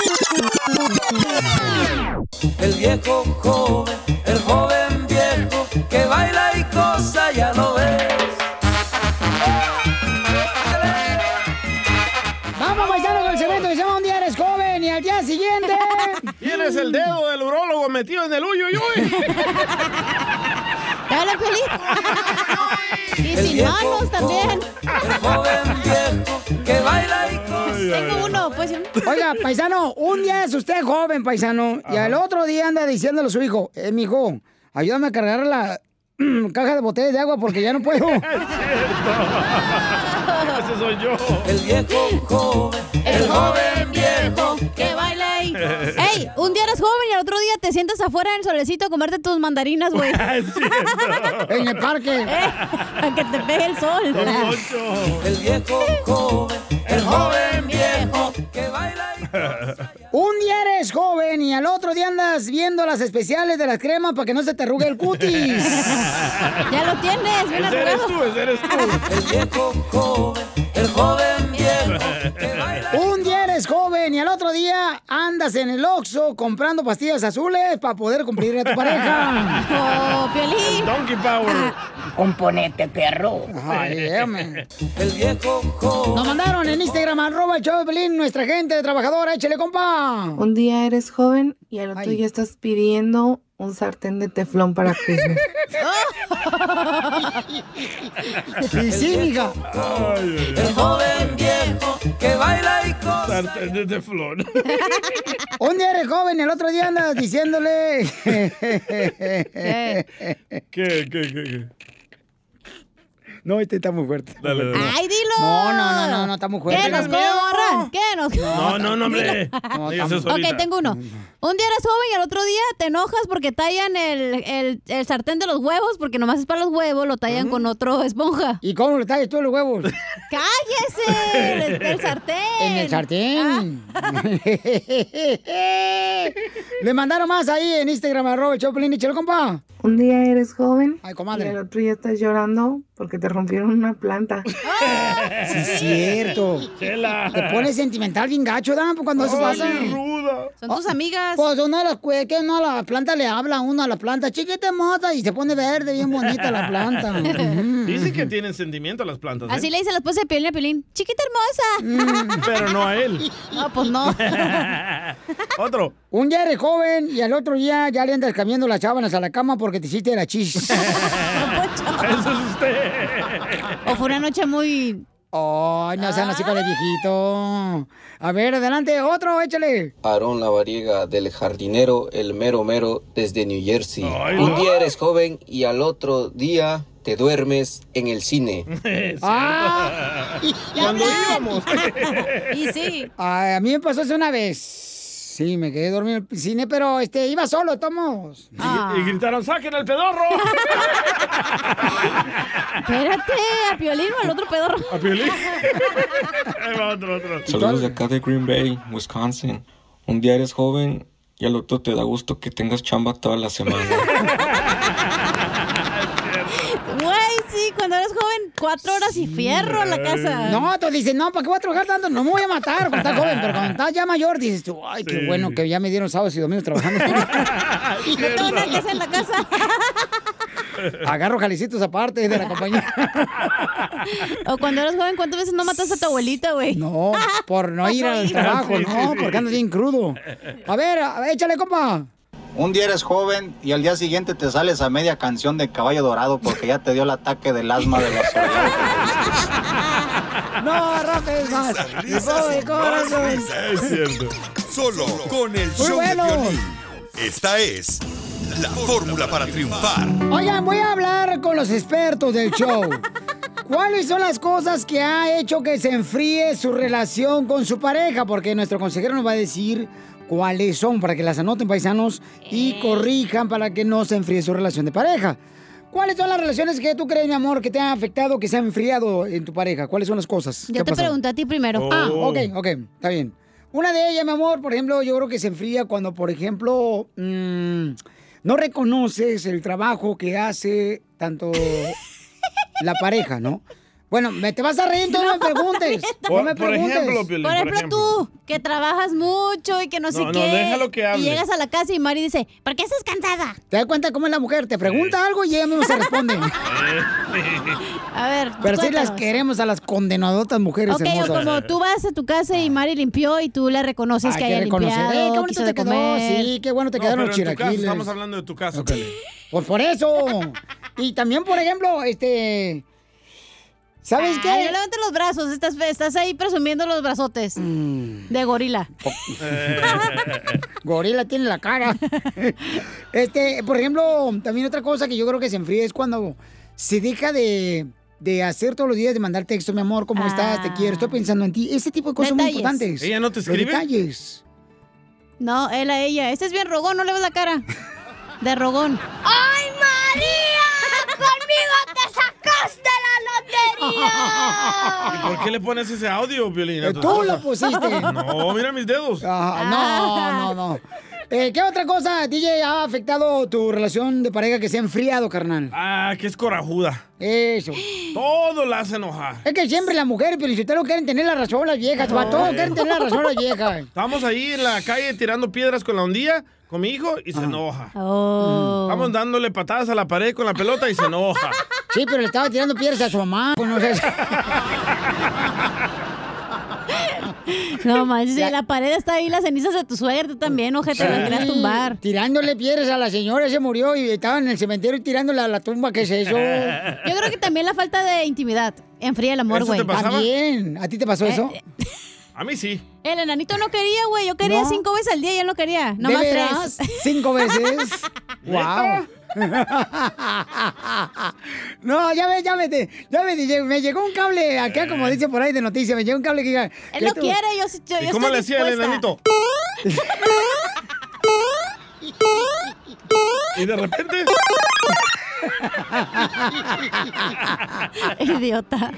El viejo joven, el joven viejo que baila y cosa ya lo ves. Vamos, paisano, con el segmento que se llama Un día eres joven y al día siguiente... Tienes el dedo del urólogo metido en el uy, uy, uy. ¡Dale, (laughs) Y El sin viejo manos también. El joven viejo que baila y. Tengo uno, pues. Oiga, paisano, un día es usted joven, paisano, y al otro día anda diciéndole a su hijo, eh, mijo, ayúdame a cargar la (clears throat) caja de botellas de agua porque ya no puedo. (laughs) (laughs) Ese soy yo. El viejo joven, el joven (laughs) ¡Ey! Un día eres joven y al otro día te sientas afuera en el solecito a comerte tus mandarinas, güey. (laughs) en el parque. (laughs) a que te pegue el sol. El viejo joven, el joven viejo que baila y Un día eres joven y al otro día andas viendo las especiales de las cremas para que no se te arrugue el cutis. ya lo tienes, bien Ese eres arrugado. tú, ese eres tú. El viejo joven, el joven viejo que baila. Eres joven y al otro día andas en el Oxxo comprando pastillas azules para poder cumplir a tu pareja. (laughs) ¡Oh, Piolín! Donkey Power. (laughs) Componente, perro. Ay. El viejo joven. Nos mandaron en Instagram, arroba el show de Pelín, nuestra gente trabajadora, échale compa. Un día eres joven y al otro día estás pidiendo un sartén de teflón para Christmas. Y sí, mija. El joven viejo que baila y cosa. Sartén de teflón. Un día eres joven y el otro día andas diciéndole. ¿Qué, qué, qué, qué? No, este está muy fuerte. Dale, dale. ¡Ay, dilo! No, no, no, no, no, está muy fuerte. ¿Qué nos corran? ¿Qué nos No, no, no, hombre. No. Ok, tengo uno. Un día eres joven y al otro día te enojas porque tallan el, el, el sartén de los huevos, porque nomás es para los huevos, lo tallan con otro esponja. ¿Y cómo le tallas tú los huevos? (laughs) ¡Cállese! El, el sartén. En el sartén. (laughs) Le mandaron más ahí en Instagram, arroba el Choplin y chelo, compa. Un día eres joven Ay, comadre. y al otro día estás llorando porque te rompieron una planta. (laughs) Sí, es cierto. Chela. Te pones sentimental bien gacho, ¿da? Cuando eso pasa. ruda. Son tus amigas. Pues uno de las que uno a la planta le habla a uno a la planta, chiquita mota, y se pone verde, bien bonita la planta. (laughs) Ujú. Dicen que tienen sentimiento las plantas. ¿eh? Así le dice la esposa de Piolín a Piolín. Chiquita hermosa. Pero no a él. (laughs) No, pues no. Otro. Un día eres joven y al otro día ya le andas cambiando las sábanas a la cama porque te hiciste la chis. (laughs) Eso es usted. O fue una noche muy... Ay, no sean así con el viejito. A ver, adelante, otro, échale. Aarón Lavariega del jardinero El Mero Mero desde New Jersey. Ay, Un día eres joven y al otro día te duermes en el cine. (laughs) Ah. Cuando íbamos. (laughs) Y sí. Ay, a mí me pasó eso una vez. Sí, me quedé dormido en el cine, pero este, iba solo, tomos. Y, y gritaron, ¡saquen el pedorro! (laughs) Espérate, a Piolín o al otro pedorro. A Piolín. (laughs) Ahí va otro, otro. Saludos de acá de Green Bay, Wisconsin. Un día eres joven y al otro te da gusto que tengas chamba toda la semana. (laughs) Güey, sí, cuando eres joven, cuatro horas y fierro a la casa. No, tú dices, no, ¿para qué voy a trabajar tanto? No me voy a matar cuando estás joven, pero cuando estás ya mayor, dices tú, ay, qué Sí. bueno que ya me dieron sábados y domingos trabajando. Y no tengo nada que hacer en la casa. (laughs) Agarro jalicitos aparte de la compañía. O cuando eres joven, ¿cuántas veces no mataste a tu abuelita, güey? No, por no (laughs) ir al trabajo, no, porque andas bien crudo. A ver, a ver, échale, compa. Un día eres joven y al día siguiente te sales a media canción de Caballo Dorado porque ya te dio el ataque del asma de la soledad. No, rápido, más. Corazón. risas. Solo con el Muy show bueno. de Piolín. Esta es la fórmula para triunfar. Oigan, voy a hablar con los expertos del show. ¿Cuáles son las cosas que ha hecho que se enfríe su relación con su pareja? Porque nuestro consejero nos va a decir cuáles son para que las anoten paisanos y corrijan para que no se enfríe su relación de pareja. ¿Cuáles son las relaciones que tú crees, mi amor, que te han afectado, que se han enfriado en tu pareja? ¿Cuáles son las cosas? que Yo te pasado? pregunté a ti primero. Ah, ok, ok, está bien. Una de ellas, mi amor, por ejemplo, yo creo que se enfría cuando, por ejemplo, mm, no reconoces el trabajo que hace tanto (laughs) la pareja, ¿no? Bueno, me te vas a reír, tú no me (laughs) preguntes. no me preguntes. por ejemplo, tú, que trabajas mucho y que no sé No, no, qué. déjalo que hable. Y llegas a la casa y Mari dice, ¿por qué estás cansada? ¿Te das cuenta cómo es la mujer? Te pregunta algo y ella misma se responde. (laughs) A ver, Pero sí las queremos a las condenadotas mujeres Ok, o como tú vas a tu casa y Mari limpió y tú le reconoces Hay que haya limpiado, Eh, qué bonito quiso te quedó. comer. Sí, qué bueno te No, quedaron los caso, chilaquiles. estamos hablando de tu caso. Pues por eso. (laughs) Y también, por ejemplo, este. ¿Sabes qué? No levantes los brazos, estás, estás ahí presumiendo los brazotes. Mm. De gorila. (laughs) Gorila tiene la cara. Este, por ejemplo, también otra cosa que yo creo que se enfría es cuando se deja de, de hacer todos los días, de mandar texto, mi amor, ¿cómo estás? Te quiero, estoy pensando en ti. Ese tipo de cosas son muy Detalles. importantes. ¿Ella no te Los escribe? detalles. No, él a ella. Este es bien rogón, no le ves la cara. De rogón. ¡Ay, María! (laughs) ¡Conmigo te sacaste la lotería! (laughs) ¿Y por qué le pones ese audio, Violín? Eh, tú lo pusiste. (laughs) No, mira mis dedos. Ah, no, no, no. Eh, ¿Qué otra cosa, DJ, ha afectado tu relación de pareja que se ha enfriado, carnal? Ah, que es corajuda. Eso. Todo la hace enojar. Es que siempre las mujeres, pero si ustedes no quieren tener la razón las viejas, No. para todo quieren tener la razón las viejas. Estamos ahí en la calle tirando piedras con la hundía, con mi hijo, y se enoja. Oh. Estamos dándole patadas a la pared con la pelota y se enoja. Sí, pero le estaba tirando piedras a su mamá. Pues no sé. (laughs) No manches, la pared está ahí, las cenizas de tu suegra, tú también, ojete, la querías tumbar. Tirándole piedras a la señora, se murió y estaba en el cementerio tirándole a la tumba, ¿qué es eso? Yo creo que también la falta de intimidad enfría el amor, ¿Eso güey. También. ¿A ti te pasó Eh, eso? A mí sí. El enanito no quería, güey. Yo quería No. cinco veces al día y él no quería. No ¿De más veras? tres. ¿Cinco veces? (laughs) ¡Wow! (laughs) No, ya ves, ya me, ya me, me llegó un cable acá, como dice por ahí de noticias, me llegó un cable que diga... Él lo tú- quiere, yo, yo, ¿Y yo cómo estoy le hacía el enanito? Y de repente. (laughs) Idiota.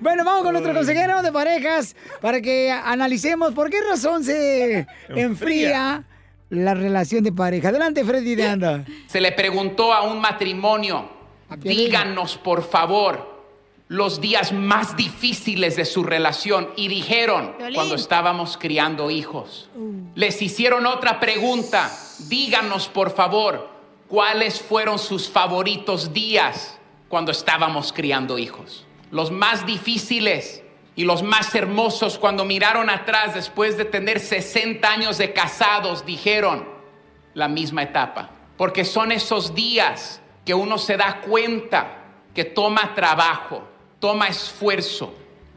bueno, vamos con nuestro consejero de parejas para que analicemos por qué razón se enfría la relación de pareja. Adelante, Freddy de Anda. Se le preguntó a un matrimonio, díganos por favor los días más difíciles de su relación y dijeron cuando estábamos criando hijos. Les hicieron otra pregunta, díganos por favor cuáles fueron sus favoritos días cuando estábamos criando hijos. Los más difíciles y los más hermosos cuando miraron atrás después de tener 60 años de casados dijeron, la misma etapa. Porque son esos días que uno se da cuenta que toma trabajo, toma esfuerzo.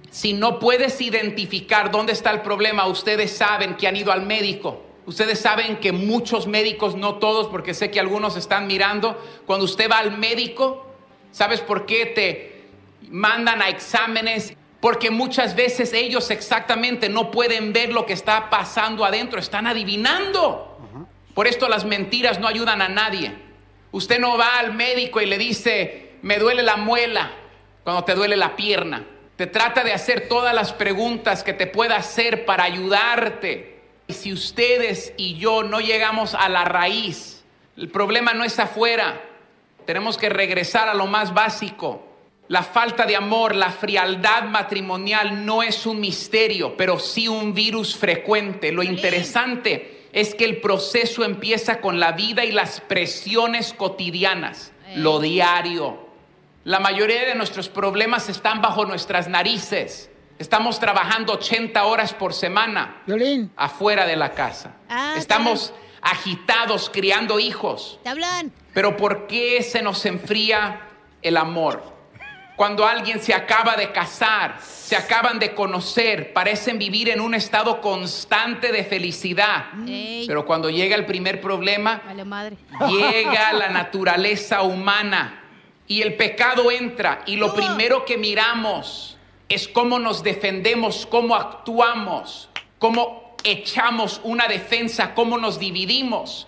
Si no puedes identificar dónde está el problema, ustedes saben que han ido al médico. Ustedes saben que muchos médicos, no todos, porque sé que algunos están mirando, cuando usted va al médico, ¿sabes por qué te mandan a exámenes? Porque muchas veces ellos exactamente no pueden ver lo que está pasando adentro, están adivinando. Por esto las mentiras no ayudan a nadie. Usted no va al médico y le dice, me duele la muela cuando te duele la pierna. Te trata de hacer todas las preguntas que te pueda hacer para ayudarte. Y si ustedes y yo no llegamos a la raíz, el problema no es afuera. Tenemos que regresar a lo más básico. La falta de amor, la frialdad matrimonial no es un misterio, pero sí un virus frecuente. Lo interesante es que el proceso empieza con la vida y las presiones cotidianas, lo diario. La mayoría de nuestros problemas están bajo nuestras narices. Estamos trabajando 80 horas por semana afuera de la casa. Ah, Estamos agitados criando hijos. Pero ¿por qué se nos enfría el amor? Cuando alguien se acaba de casar, se acaban de conocer, parecen vivir en un estado constante de felicidad. Ey. Pero cuando llega el primer problema, Vale madre. llega la naturaleza humana y el pecado entra y lo primero que miramos es cómo nos defendemos, cómo actuamos, cómo echamos una defensa, cómo nos dividimos.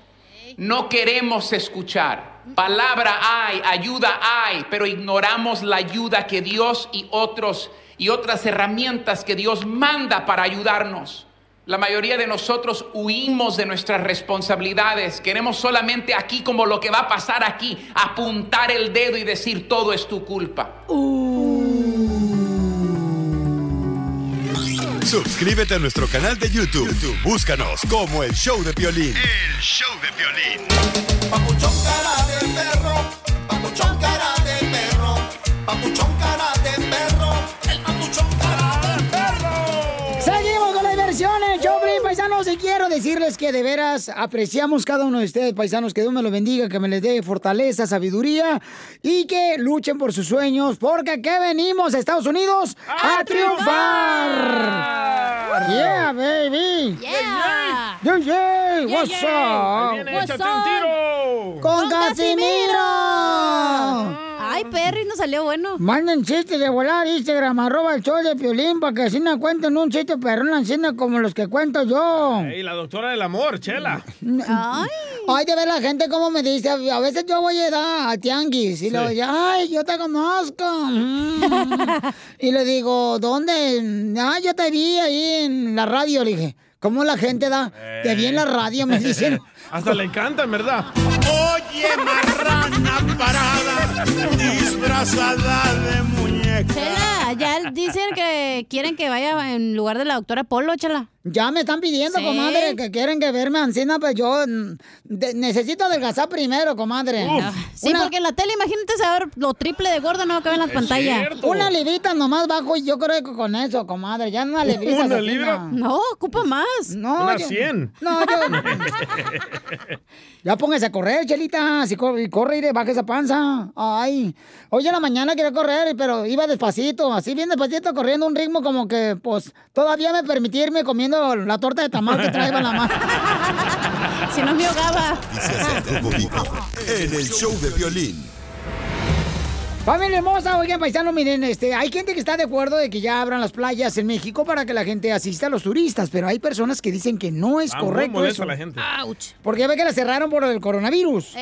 No queremos escuchar. Palabra hay, ayuda hay, pero ignoramos la ayuda que Dios y otros y otras herramientas que Dios manda para ayudarnos. La mayoría de nosotros huimos de nuestras responsabilidades. Queremos solamente aquí como lo que va a pasar aquí, apuntar el dedo y decir todo es tu culpa. Suscríbete a nuestro canal de YouTube. YouTube, Búscanos como El Show de Violín. El show de violín. Papuchón cara de perro, papuchón cara de diversiones, Choplin, paisanos, y quiero decirles que de veras apreciamos cada uno de ustedes, paisanos, que Dios me los bendiga, que me les dé fortaleza, sabiduría y que luchen por sus sueños, porque aquí venimos, Estados Unidos, a, triunfar. Yeah, baby. Yeah. Yeah, yeah, Yeah, what's yeah. up? What's up? Con Casimiro. Ay, Perry, nos salió bueno. Manden chistes de volar Instagram, arroba el show de Piolín, para que así no cuenten un chiste perrón, así no como los que cuento yo. Ey, la doctora del amor, Chela. Ay. Ay, de ver la gente como me dice, a veces yo voy a dar al tianguis y le digo, ay, yo te conozco. Mm. y le digo, ¿dónde? Ah, yo te vi ahí en la radio, le dije. ¿Cómo la gente da? Te vi en la radio, me dicen. (laughs) Hasta le encantan, ¿verdad? Oye, marrana parada, disfrazada de muñeca. Chela, ya dicen que quieren que vaya en lugar de la doctora Polo, Chela. Ya me están pidiendo, Sí. comadre, que quieren que verme ancina, pues yo mm, de- necesito adelgazar primero, comadre. Sí, porque en la tele, imagínate saber lo triple de gorda no cabe en la pantalla. Una librita nomás bajo y yo creo que con eso, comadre, ya una librita. ¿Una libra? no. No, ocupa más. No, Una yo- 100. No, yo... (laughs) ya póngase a correr, Chelita. Si corre, corre y baja esa panza. Ay. Hoy en la mañana quería correr, pero iba despacito, así bien despacito, corriendo un ritmo como que, pues, todavía me permitía irme comiendo la torta de tamal que traía en la mano. Si no me ahogaba. En el show de violín. Familia hermosa, oigan, paisano, miren, este, hay gente que está de acuerdo de que ya abran las playas en México para que la gente asista a los turistas, pero hay personas que dicen que no es Ah, correcto eso. a la gente. Porque ya ve que la cerraron por el coronavirus.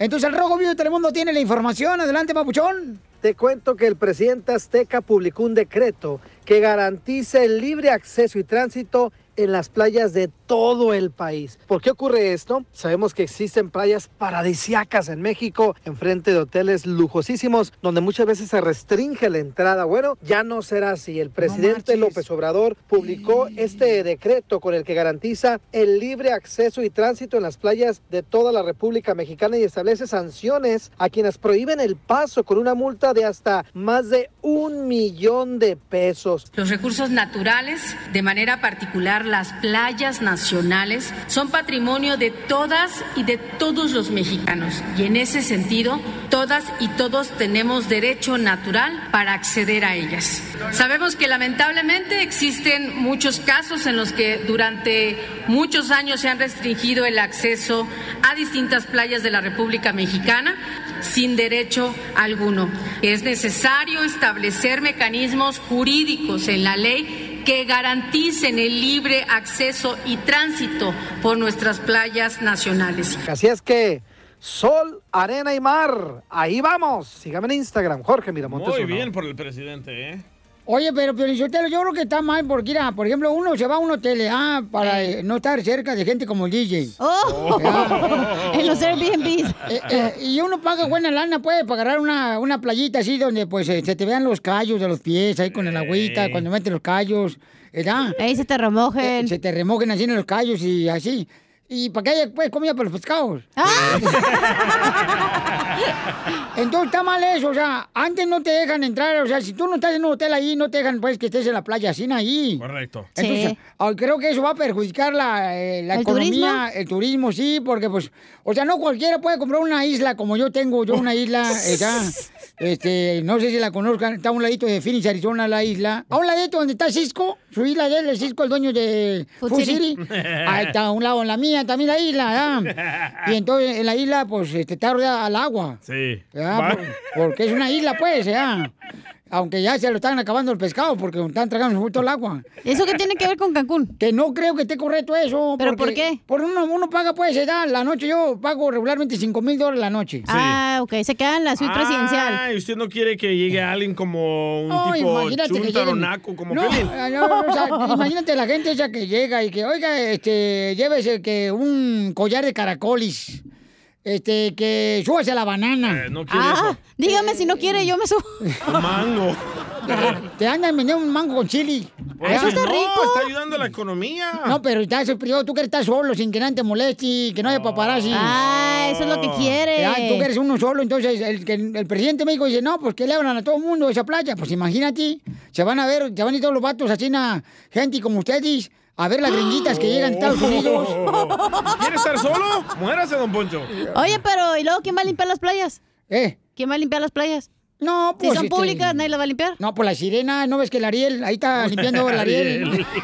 Entonces el Rojo Vivo de Telemundo tiene la información. Adelante, papuchón. Te cuento que el presidente Azteca publicó un decreto que garantice el libre acceso y tránsito en las playas de todo el país. ¿Por qué ocurre esto? Sabemos que existen playas paradisiacas en México, enfrente de hoteles lujosísimos, donde muchas veces se restringe la entrada. Bueno, ya no será así. El presidente López Obrador publicó este decreto con el que garantiza el libre acceso y tránsito en las playas de toda la República Mexicana y establece sanciones a quienes prohíben el paso con una multa de hasta más de un millón de pesos. Los recursos naturales, de manera particular las playas nacionales, son patrimonio de todas y de todos los mexicanos. Y en ese sentido, todas y todos tenemos derecho natural para acceder a ellas. Sabemos que lamentablemente existen muchos casos en los que durante muchos años se han restringido el acceso a distintas playas de la República Mexicana sin derecho alguno. Es necesario establecer mecanismos jurídicos en la ley que garanticen el libre acceso y tránsito por nuestras playas nacionales. Así es que sol, arena y mar. Ahí vamos. Sígame en Instagram, Jorge Miramontes. Muy bien por el presidente, ¿eh? Oye, pero Piolichotelo, yo creo que está mal porque, mira, por ejemplo, uno se va a un hotel ah, para eh, no estar cerca de gente como el DJ. Oh. (laughs) En los Airbnbs. Eh, eh, y uno paga buena lana, puede pagar una, una playita así donde pues eh, se te vean los callos de los pies ahí con el agüita, cuando metes los callos, ¿verdad? Ahí se te remojen. se te remojen así en los callos y así. Y para que haya pues comida para los pescados. (laughs) Entonces está mal eso, o sea, antes no te dejan entrar, o sea, si tú no estás en un hotel ahí, no te dejan pues que estés en la playa así ahí. Correcto. Entonces, ah, creo que eso va a perjudicar la, eh, la ¿El economía, turismo? el turismo, sí, porque pues, o sea, no cualquiera puede comprar una isla como yo tengo, yo una isla, (laughs) eh, ya, este, no sé si la conozcan, está a un ladito de Phoenix, Arizona, la isla, a un ladito donde está Cisco, su isla de él, el Cisco, el dueño de. City, ahí está a un lado en la mía, también la isla, ¿ya? y entonces en la isla, pues, este, está rodeada al agua. Sí. Por- porque es una isla, pues, ya. Aunque ya se lo están acabando el pescado porque están tragando todo el agua. ¿Eso qué tiene que ver con Cancún? Que no creo que esté correcto eso. ¿Pero porque- por qué? Por uno, uno paga, pues, ya, la noche. Yo pago regularmente 5 mil dólares la noche. Ah, ok, se queda en la suite presidencial. Ah, y usted no quiere que llegue alguien como un No, tipo imagínate que chuntaronaco, lleguen- naco, como no, Piolín. ah, no, o sea, (laughs) imagínate la gente esa que llega y que, oiga, este, llévese que un collar de caracolis, este, que súbase a la banana. Eh, no quiere Ah, dígame si no quiere, yo me subo. Un mango. (laughs) Te andan vendiendo un mango con chili. Pues Eso está no, rico. está ayudando a la economía. No, pero estás el periodo, tú quieres estar solo, sin que nadie te moleste, que no haya paparazzi. Ah, eso es lo que quiere. Ya, tú que eres uno solo, entonces el, que el presidente de México dice, no, pues que le hablan a todo el mundo de esa playa. Pues imagínate, se van a ver, se van a ir todos los vatos así, na, gente como ustedes, a ver las gringuitas que llegan de Estados Unidos. ¿Quiere estar solo? Muérase, don Poncho. Oye, pero ¿y luego quién va a limpiar las playas? ¿Eh? ¿Quién va a limpiar las playas? No, Si pues, son este, públicas, nadie las va a limpiar. No, pues la sirena, ¿no ves que el Ariel, ahí está (laughs) limpiando el Ariel? (laughs)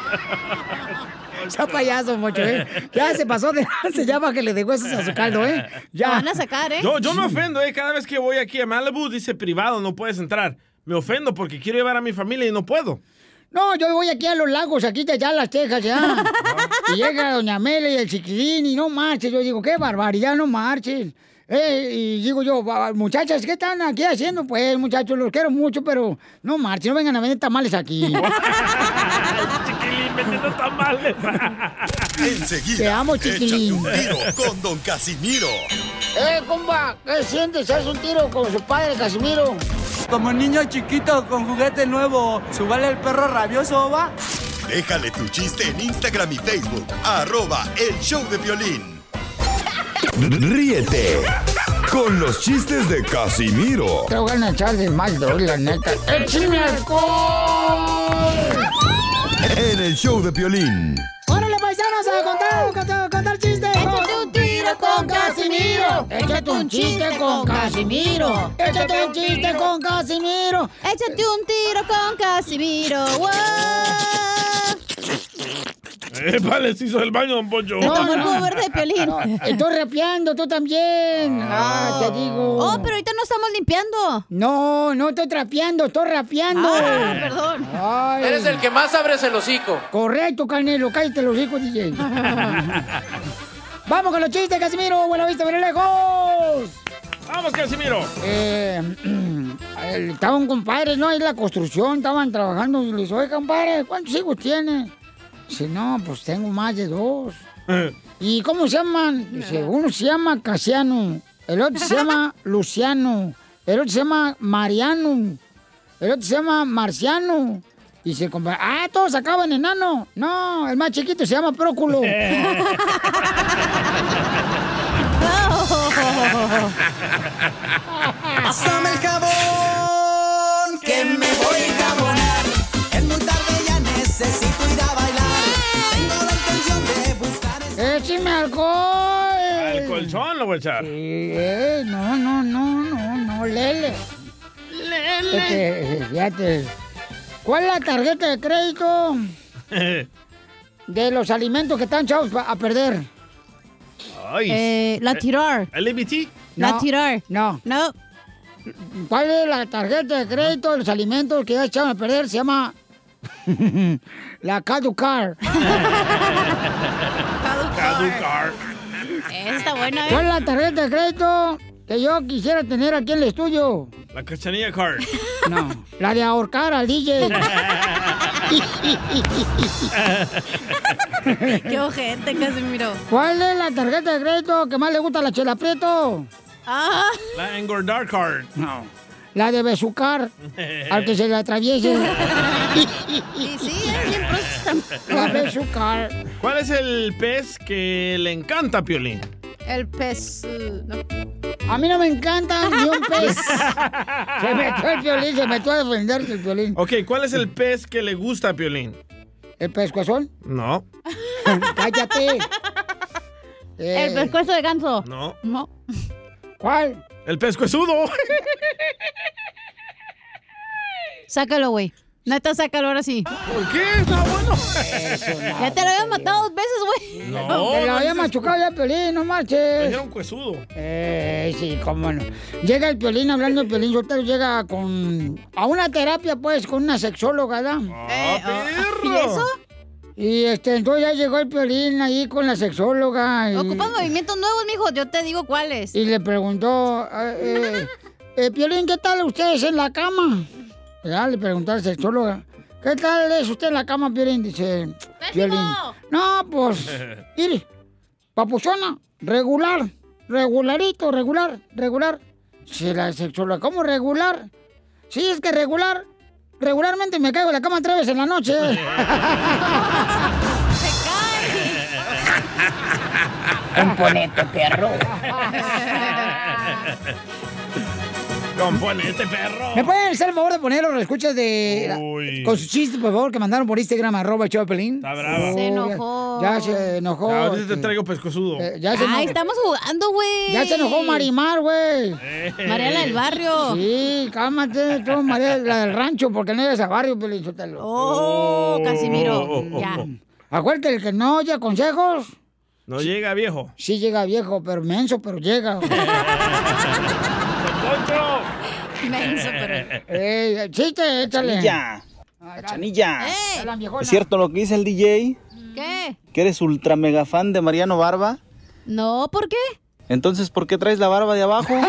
Está payaso, mucho, ¿eh? Ya se pasó de se llama que le de huesos a su caldo, ¿eh? Ya. van a sacar, ¿eh? Yo, yo me ofendo, ¿eh? Cada vez que voy aquí a Malibu dice privado, no puedes entrar. Me ofendo porque quiero llevar a mi familia y no puedo. No, yo voy aquí a los lagos, aquí de allá las Texas, ya. (laughs) y llega Doña Mela y el chiquilín y no marches. Yo digo, qué barbaridad, no marches. Eh, y digo yo, "Va- muchachas, ¿qué están aquí haciendo? Pues, muchachos, los quiero mucho, pero no marchen, no vengan a vender tamales aquí. (laughs) Vendiendo tamales. (laughs) Enseguida, Te amo, chiquilín. un tiro con Don Casimiro. ¡Eh, compa! ¿Qué sientes? ¿Haz un tiro con su padre, Casimiro? Como niño chiquito con juguete nuevo, ¿subale el perro rabioso, va? Déjale tu chiste en Instagram y Facebook. Arroba El Show de Violín. Ríete con los chistes de Casimiro Te voy a echar de mal, doy, la neta. ¡Échame alcohol! (laughs) en el Show de Violín. ¡Órale, paisanos, a contar, contar, contar chistes! Échate un tiro con Casimiro. Échate un chiste con Casimiro. Échate un chiste con Casimiro. Échate un tiro con Casimiro. (laughs) ¡Wow! (laughs) Epa, les hizo el baño, don Poncho. Tomó el jugo verde de Piolín. Estoy rapeando, tú también. Ah, te digo. Oh, pero ahorita no estamos limpiando. No, no estoy trapeando, estoy rapeando. Ah, perdón. Ay. Eres el que más abres el hocico. Correcto, Canelo, cállate los hijos, DJ. (laughs) Vamos con los chistes, Casimiro. Buena vista, bien lejos. Vamos, Casimiro. Eh, (clears throat) el- estaban compadres, ¿no? Ahí en la construcción, estaban trabajando. Y le dice, oye, compadre, ¿cuántos hijos tiene? Dice, no, pues tengo más de dos. ¿Y cómo se llaman? Dice, uno se llama Casiano, el otro se llama (laughs) Luciano, el otro se llama Mariano, el otro se llama Marciano. Dice el compadre, ah, todos acaban en enano. No, el más chiquito se llama Próculo. (laughs) Pásame el jabón, que me voy a Al colchón lo voy a echar. Eh, no, no, no, no, no, lele. Lele. Fíjate. ¿Cuál es la tarjeta de crédito (laughs) de los alimentos que están chavos a perder? Ay. Eh, la tirar. ¿LBT? La tirar. No. No. ¿Cuál es la tarjeta de crédito de los alimentos que ya echaron a perder? Se llama (laughs) la Caducar. (laughs) Caducar. Está buena, ¿Cuál es ¿eh? la tarjeta de crédito que yo quisiera tener aquí en el estudio? La cachanilla card. No, la de ahorcar al DJ. Qué ojete, Casimiro. ¿Cuál es la tarjeta de crédito que más le gusta a la Chela Prieto? Ah. La engordar card. No. La de besucar al que se le atraviese. (laughs) Y sí, es bien próxima. La besucar. ¿Cuál es el pez que le encanta a Piolín? El pez. no. A mí no me encanta ni un (laughs) pez. Se metió el violín, se metió a defenderse el violín. Ok, ¿cuál es el pez que le gusta a Piolín? ¿El pescuezón? No. (laughs) Cállate. Eh, El pescuezo de ganso. No. No. ¿Cuál? El pescuezudo. Sácalo, güey. Neta, sácalo ahora sí. ¿Por qué? Está bueno. Ya te lo había matado dos veces, güey. No, Te lo no había machucado ya el piolín, no marches. dijeron cuezudo. Eh, sí, cómo no. Llega el piolín, hablando del piolín, soltero, llega con... A una terapia, pues, con una sexóloga, ¿verdad? Eh, ¡Ah, perro! ¿Y eso? Y este, entonces ya llegó el piolín ahí con la sexóloga. Y... Ocupas movimientos nuevos, mijo. Yo te digo cuáles. Y le preguntó, eh, eh, (laughs) eh, Piolín, ¿qué tal ustedes en la cama? Le preguntó al sexóloga, ¿qué tal es usted en la cama, Piolín? Dice, Piolín, no, pues, (laughs) mire, papuchona, regular, regularito, regular, regular. Dice la sexóloga, ¿cómo regular? Sí, es que regular, regularmente me caigo en la cama tres veces en la noche. (laughs) Componente, perro. (laughs) Componente, perro. ¿Me pueden hacer el favor de poner los escuchas de... Uy. Con sus chistes, por favor, que mandaron por Instagram, arroba el show de Pelín. Está brava. Se enojó. Ya, ya se enojó. Ahorita te traigo pescozudo. eh, ya se Ay, estamos jugando, güey. Ya se enojó Marimar, güey. Mariela del barrio. Sí, cálmate, tú, María, la del rancho, porque no eres a barrio, Pelín, Sotelo. Oh, Casimiro. Ya. Acuérdate, el que no oye consejos, No llega, viejo. sí llega viejo, pero menso, pero llega. (laughs) Menso, pero. eh, chiste, échale. Cachanilla. Cachanilla. ¡Eh! ¿Es cierto lo que dice el DJ? ¿Qué? ¿Que eres ultra mega fan de Mariano Barba? No, ¿por qué? Entonces, ¿por qué traes la barba de abajo? (laughs)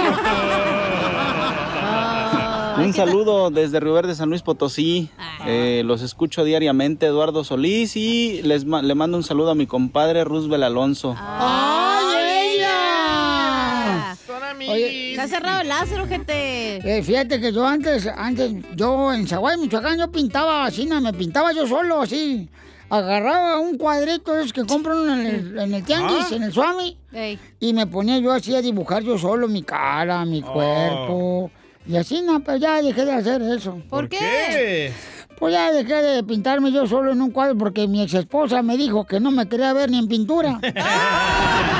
Un saludo desde Río Verde, San Luis Potosí. Eh, los escucho diariamente, Eduardo Solís, y les ma- le mando un saludo a mi compadre Roosevelt Alonso. ¡Ay, ella! Oye, Está cerrado el láser, gente. Eh, fíjate que yo antes, antes, yo en Zaguay, Michoacán, yo pintaba así, na, me pintaba yo solo, así. Agarraba un cuadrito esos que compran en el, en el tianguis, Ah. en el Swami, Ey. y me ponía yo así a dibujar yo solo mi cara, mi Oh. cuerpo. Y así, no, pues ya dejé de hacer eso. ¿Por qué? Pues ya dejé de pintarme yo solo en un cuadro porque mi ex esposa me dijo que no me quería ver ni en pintura. (laughs)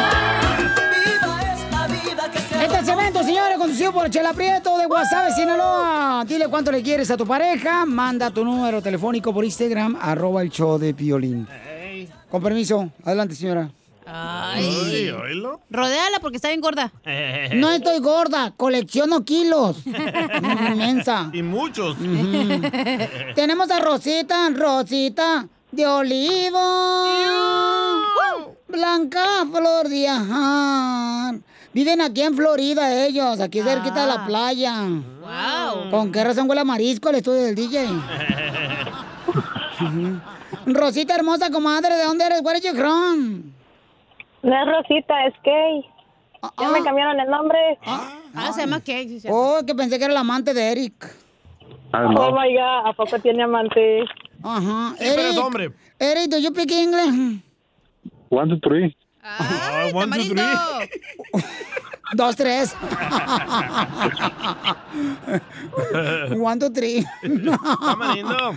Segmento, señores, conducido por Chela Prieto de Guasave, Sinaloa. Dile cuánto le quieres a tu pareja. Manda tu número telefónico por Instagram, arroba el show de Piolín. Con permiso. Adelante, señora. Ay. oílo. Rodéala porque está bien gorda. No estoy gorda, colecciono kilos. (laughs) Inmensa. Y muchos. (laughs) Tenemos a Rosita, Rosita de olivo. Blanca flor de ajar. Viven aquí en Florida ellos, aquí cerquita de la playa. Wow. ¿Con qué razón huele a marisco el estudio del DJ? (laughs) Rosita hermosa, comadre, ¿de dónde eres? Where are you from? No es Rosita, es Kay. Ya me cambiaron el nombre. Ah, se llama Kay. Oh, que pensé que era el amante de Eric. Oh my god, ¿a poco tiene amante? Ajá. Sí, pero es hombre. Eric, do you speak English? One, two, three. Ah, (laughs) one, two, three. Dos, tres. One, two, three. Tamarindo.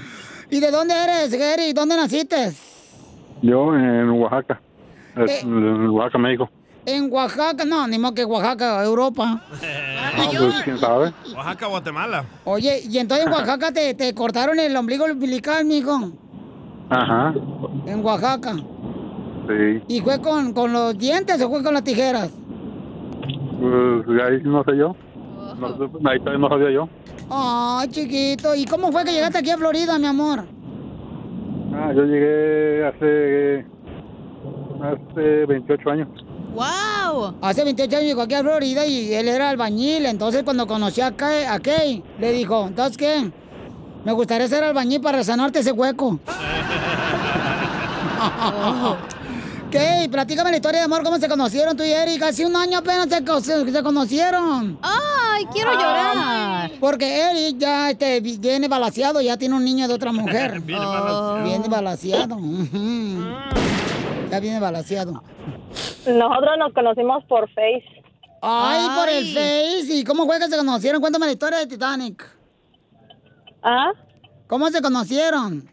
¿Y de dónde eres, Eric? ¿Dónde naciste? Yo en Oaxaca. Eh. En Oaxaca, México. En Oaxaca. No, ni modo que Oaxaca, Europa. Ah, pues quién sabe. Oaxaca, Guatemala. Oye, y entonces en Oaxaca te, te cortaron el ombligo umbilical, mijo. Ajá. En Oaxaca. Sí. ¿Y fue con, con los dientes o fue con las tijeras? Pues ahí no sé yo. No, ahí todavía no sabía yo. Ay, chiquito. ¿Y cómo fue que llegaste aquí a Florida, mi amor? Ah, yo llegué hace. Hace 28 años. ¡Wow! Hace 28 años llegó aquí a Florida y él era albañil. Entonces, cuando conoció a Kay, a Kay, le dijo, ¿entonces qué? Me gustaría ser albañil para sanarte ese hueco. (laughs) (laughs) Kay, platícame la historia de amor, cómo se conocieron tú y Eric. Hace un año apenas se, se- conocieron. ¡Ay, quiero llorar! Porque Eric ya este, vi- viene balaseado, ya tiene un niño de otra mujer. (laughs) Viene balaseado. Viene balaseado. Ya viene balaseado. Nosotros nos conocimos por Face. Ay, por el Ay. Face. ¿Y cómo fue que se conocieron? Cuéntame la historia de Titanic. ¿Ah? ¿Cómo se conocieron?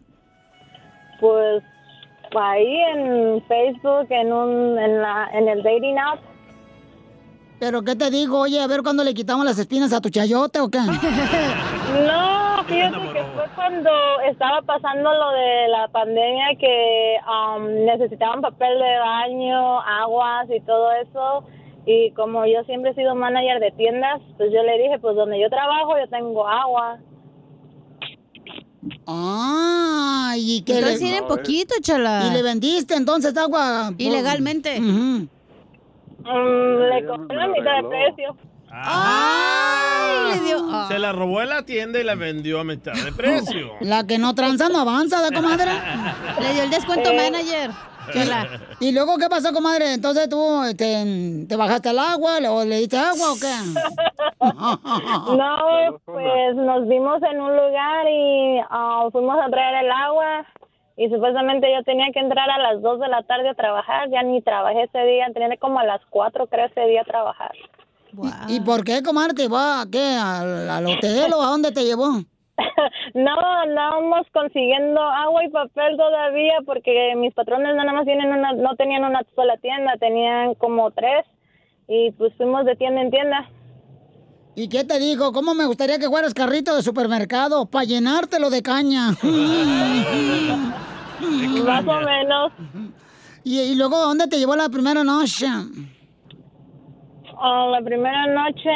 Pues ahí en Facebook, en un, en la, en el dating app. ¿Pero qué te digo? Oye, a ver cuándo le quitamos las espinas a tu chayote o qué. (laughs) No, fíjate que fue cuando estaba pasando lo de la pandemia que um, necesitaban papel de baño, aguas y todo eso. Y como yo siempre he sido manager de tiendas, pues yo le dije, pues donde yo trabajo yo tengo agua. Ah, y que Entonces tiene poquito, chala. Y le vendiste entonces agua. Ilegalmente. Mm, le compré la mitad de precio. ¡Ay! Le dio. Se la robó en la tienda y la vendió a mitad de precio. La que no tranza no avanza, ¿da, comadre? (laughs) Le dio el descuento Eh. manager. ¿Y luego qué pasó, comadre? Entonces tú este, te bajaste al agua o le diste agua o qué? (laughs) No, pues nos vimos en un lugar y ah, fuimos a traer el agua y supuestamente yo tenía que entrar a las 2 de la tarde a trabajar, ya ni trabajé ese día, tenía como a las 4 creo ese día a trabajar. ¿Y por qué, comadre, te va a qué? ¿Al, al hotel o a dónde te llevó? (laughs) No, andábamos consiguiendo agua y papel todavía porque mis patrones nada más tienen una, no tenían una sola tienda, tenían como tres y pues fuimos de tienda en tienda. ¿Y qué te dijo? ¿Cómo me gustaría que fueras carrito de supermercado para llenártelo de caña? (laughs) (laughs) Más o menos. ¿Y, y luego dónde te llevó la primera noche? Ah, la primera noche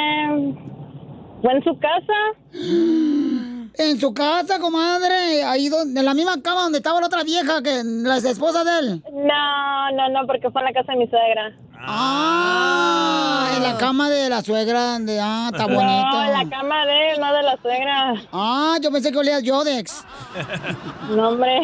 fue en su casa. (gasps) (gasps) (gasps) En su casa, comadre, ahí donde, en la misma cama donde estaba la otra vieja, que la esposa de él. No, no, no, porque fue en la casa de mi suegra. Ah, en la cama de la suegra, de, ah, está bonito. No, en la cama de él, no de la suegra. Ah, yo pensé que olía Yodex. No, hombre.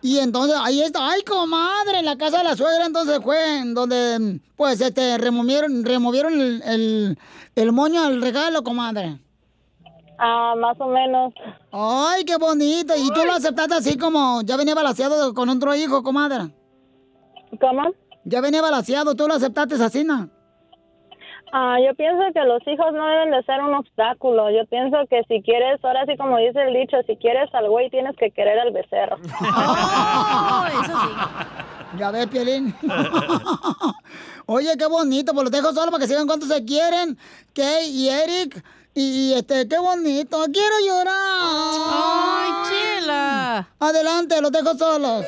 Y entonces, ahí está, ay, comadre, en la casa de la suegra, entonces fue en donde, pues, este, removieron, removieron el, el, el moño al regalo, comadre. Ah, más o menos. Ay, qué bonito. ¿Y tú lo aceptaste así como ya venía balanceado con otro hijo, comadre? ¿Cómo? Ya venía balanceado, ¿tú lo aceptaste así, no? Ah, yo pienso que los hijos no deben de ser un obstáculo. Yo pienso que si quieres, ahora sí como dice el dicho, si quieres al güey tienes que querer al becerro. (laughs) Ya ves, Piolín. (laughs) Oye, qué bonito, pues los dejo solo para que sigan cuánto se quieren. Kay y Eric. Y este, qué bonito. Quiero llorar. Ay, chela. Adelante, los dejo solos.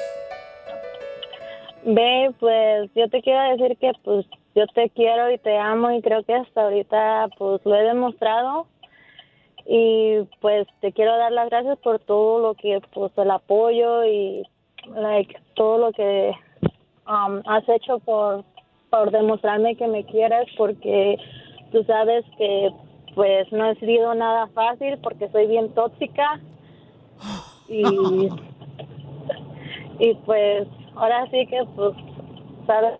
Ve, pues yo te quiero decir que pues yo te quiero y te amo y creo que hasta ahorita pues lo he demostrado y pues te quiero dar las gracias por todo lo que pues el apoyo y like todo lo que um, has hecho por por demostrarme que me quieres porque tú sabes que pues no he sido nada fácil porque soy bien tóxica y y pues ahora sí que pues sabes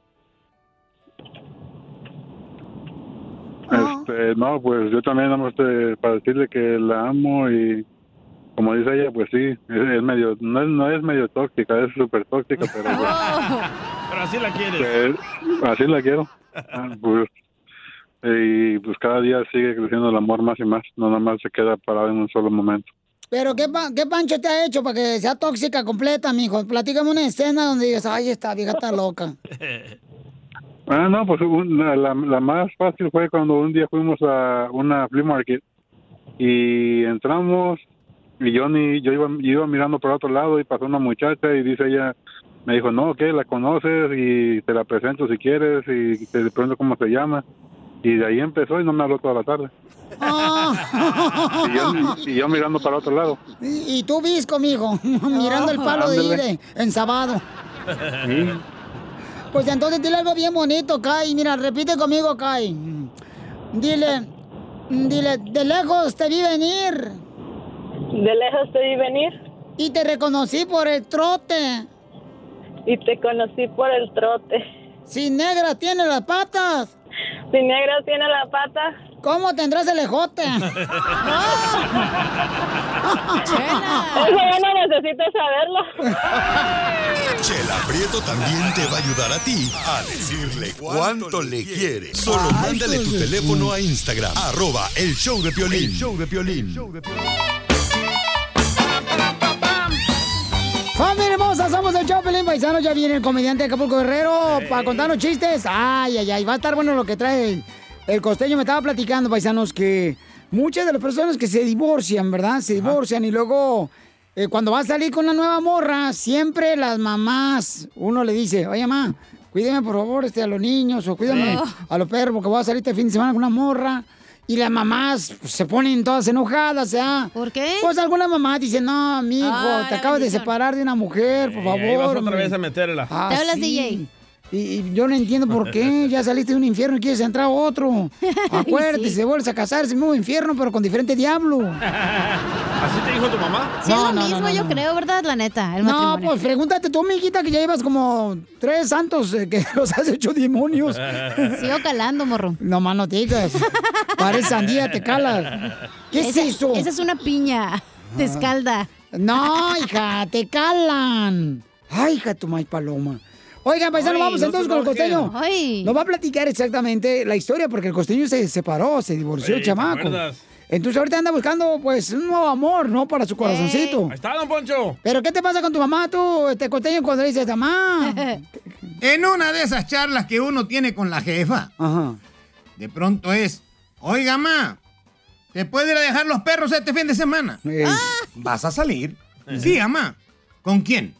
Este, no, pues yo también nada más te- para decirle que la amo y como dice ella, pues sí, es, es medio, no es, no es medio tóxica, es súper tóxica, pero (laughs) pues, Pero así la quieres. pues, así la quiero. Ah, pues, y pues cada día sigue creciendo el amor más y más, no nada más se queda parado en un solo momento. Pero ¿qué, pa- qué pancho te ha hecho para que sea tóxica completa, mijo? Platícame una escena donde digas, ay, esta vieja está loca. (laughs) Ah, no, pues un- la, la- la más fácil fue cuando un día fuimos a una flea market y entramos y yo ni yo iba, iba mirando por otro lado y pasó una muchacha y dice ella, me dijo, no, ¿qué? ¿La conoces? Y te la presento si quieres y te pregunto cómo se llama. Y de ahí empezó y no me habló toda la tarde. Y yo, y yo mirando para otro lado. Y, y tú visco, mijo, (laughs) mirando el palo de Ándale. ire ensabado. Sí. Pues entonces dile algo bien bonito, Kai. Mira, repite conmigo, Kai. Dile, dile, de lejos te vi venir. De lejos te vi venir. Y te reconocí por el trote. Y te conocí por el trote. Si negra tiene las patas. Si negra tiene la pata. ¿Cómo tendrás el ejote? (laughs) Eso ya no necesito saberlo. Chela Prieto también te va a ayudar a ti a decirle cuánto le quiere. Solo mándale tu teléfono a Instagram, arroba el show de Piolín. El show de Piolín. ¡Familia hermosa! Somos el Chopelín Paisano. Ya viene el comediante de Acapulco Guerrero para contarnos chistes. Ay, ay, ay. Va a estar bueno lo que trae el costeño. Me estaba platicando, paisanos, que muchas de las personas que se divorcian, ¿verdad? Se divorcian y luego eh, cuando va a salir con una nueva morra, siempre las mamás, uno le dice, oye, mamá, cuídeme por favor este, a los niños o cuídame a los perros porque voy a salir este fin de semana con una morra. Y las mamás se ponen todas enojadas, ¿ya? ¿Por qué? Pues algunas mamás dicen, no, mi hijo, Ah, te acabas de separar de una mujer, por favor. ahí vas otra hombre". vez a meterla. Ah, ¿Te hablas, sí. DJ? Y, y yo no entiendo por qué. Ya (laughs) saliste de un infierno y quieres entrar a otro. (laughs) Acuérdate, Sí. se vuelves a casar, es el mismo infierno, pero con diferente diablo. (laughs) ¿Así te dijo tu mamá? Sí, es No, lo no, no, mismo, no, yo creo, ¿verdad? La neta, el No, pues pregúntate tú, mijita, que ya llevas como tres santos eh, que los has hecho demonios. Sigo calando, morro. No más no digas. Parece sandía, te calas. ¿Qué es eso? Esa es una piña. Te escalda. No, hija, te calan. Ay, hija, tu maíz paloma. Oigan, paisano, Ay, vamos no entonces con el costeño. Ay. Nos va a platicar exactamente la historia porque el costeño se separó, se divorció el Sí, ¿te chamaco. Entonces ahorita anda buscando, pues, un nuevo amor, ¿no? Para su corazoncito. Ahí está, don Poncho. Pero, ¿qué te pasa con tu mamá, tú, este costeño, cuando le dices, mamá? (laughs) En una de esas charlas que uno tiene con la jefa, Ajá. de pronto es, oiga, ma, ¿te puede ir a dejar los perros este fin de semana? Ey. ¿Vas a salir? Sí, mamá. ¿Con quién?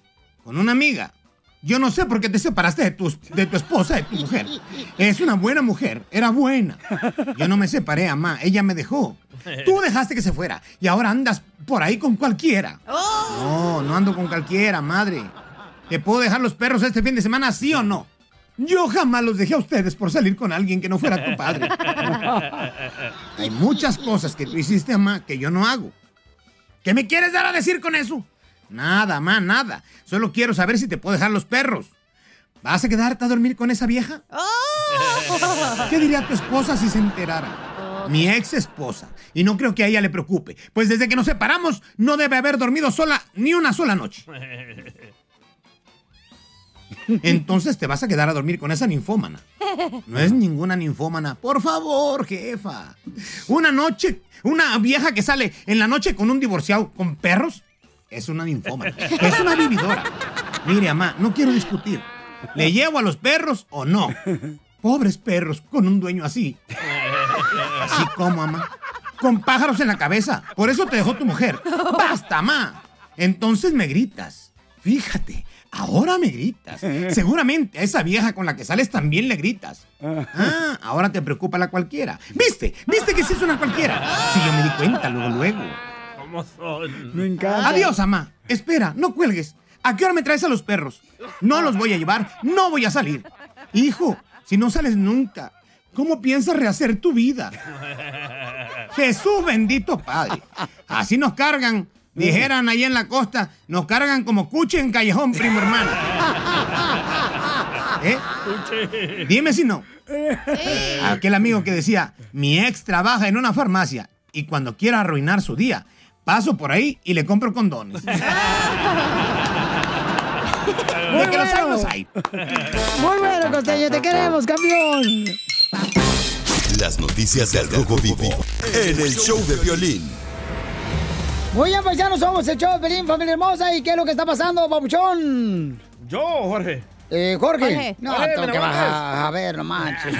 Con una amiga. Yo no sé por qué te separaste de tu, de tu esposa, de tu mujer. Es una buena mujer, era buena. Yo no me separé, mamá, ella me dejó. Tú dejaste que se fuera y ahora andas por ahí con cualquiera. No, no ando con cualquiera, madre. ¿Te puedo dejar los perros este fin de semana, sí o no? Yo jamás los dejé a ustedes por salir con alguien que no fuera tu padre. Hay muchas cosas que tú hiciste, mamá, que yo no hago. ¿Qué me quieres dar a decir con eso? Nada, mamá, nada. Solo quiero saber si te puedo dejar los perros. ¿Vas a quedarte a dormir con esa vieja? ¿Qué diría tu esposa si se enterara? mi ex esposa. Y no creo que a ella le preocupe, pues desde que nos separamos no debe haber dormido sola ni una sola noche. Entonces te vas a quedar a dormir con esa ninfómana. No es ninguna ninfómana. Por favor, jefa. Una noche, una vieja que sale en la noche con un divorciado con perros, es una ninfómana. (laughs) Es una vividora. Mire, mamá, no quiero discutir. ¿Le llevo a los perros o no? Pobres perros con un dueño así. Así como, mamá. Con pájaros en la cabeza. Por eso te dejó tu mujer. ¡Basta, mamá! Entonces me gritas. Fíjate, ahora me gritas. Seguramente a esa vieja con la que sales también le gritas. Ah, ahora te preocupa la cualquiera. ¿Viste? ¿Viste que sí es una cualquiera? Sí, yo me di cuenta luego, luego. ¿Cómo son? Me encanta. Adiós, mamá. Espera, no cuelgues. ¿A qué hora me traes a los perros? No los voy a llevar, no voy a salir. Hijo, si no sales nunca, ¿cómo piensas rehacer tu vida? (laughs) Jesús bendito Padre. Así nos cargan. Dijeran ahí en la costa, nos cargan como cuche en callejón, primo hermano. ¿Eh? Dime si no. Aquel amigo que decía, mi ex trabaja en una farmacia y cuando quiera arruinar su día, paso por ahí y le compro condones. (laughs) Muy De que los hay, bueno. los hay. Muy bueno, Costeño, te queremos, campeón. Las noticias del Rojo Vivo en el show de violín. Muy bien, paisanos, somos el show de Pelín, familia hermosa. ¿Y qué es lo que está pasando, papuchón? Yo, Jorge. Eh, Jorge. Jorge. No, Jorge, tengo ¿me que bajar. A ver, no manches.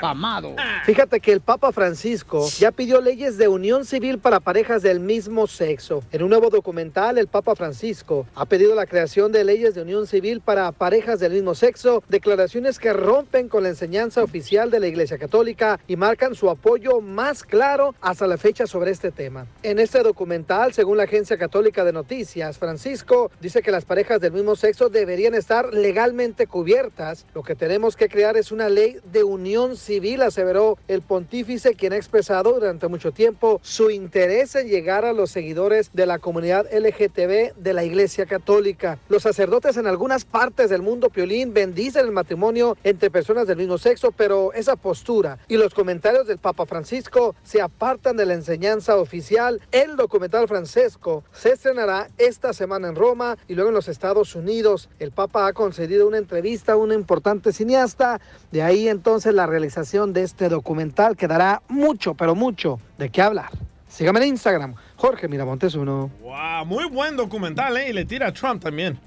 Pamado. Fíjate que el Papa Francisco ya pidió leyes de unión civil para parejas del mismo sexo. En un nuevo documental, el Papa Francisco ha pedido la creación de leyes de unión civil para parejas del mismo sexo, declaraciones que rompen con la enseñanza oficial de la Iglesia Católica y marcan su apoyo más claro hasta la fecha sobre este tema. En este documental, según la Agencia Católica de Noticias, Francisco dice que las parejas del mismo sexo deberían estar legalmente cubiertas. Lo que tenemos que crear es una ley de unión civil, aseveró el pontífice, quien ha expresado durante mucho tiempo su interés en llegar a los seguidores de la comunidad LGTB de la Iglesia Católica. Los sacerdotes en algunas partes del mundo, Piolín, bendicen el matrimonio entre personas del mismo sexo, pero esa postura y los comentarios del Papa Francisco se apartan de la enseñanza oficial. El documental Francesco se estrenará esta semana en Roma y luego en los Estados Unidos. El Papa ha concedido una entrevista a un importante cineasta. De ahí entonces la realización de este documental que dará mucho, pero mucho de qué hablar. Sígame en Instagram, Jorge Miramontes uno. Wow, muy buen documental, ¿eh? Y le tira a Trump también.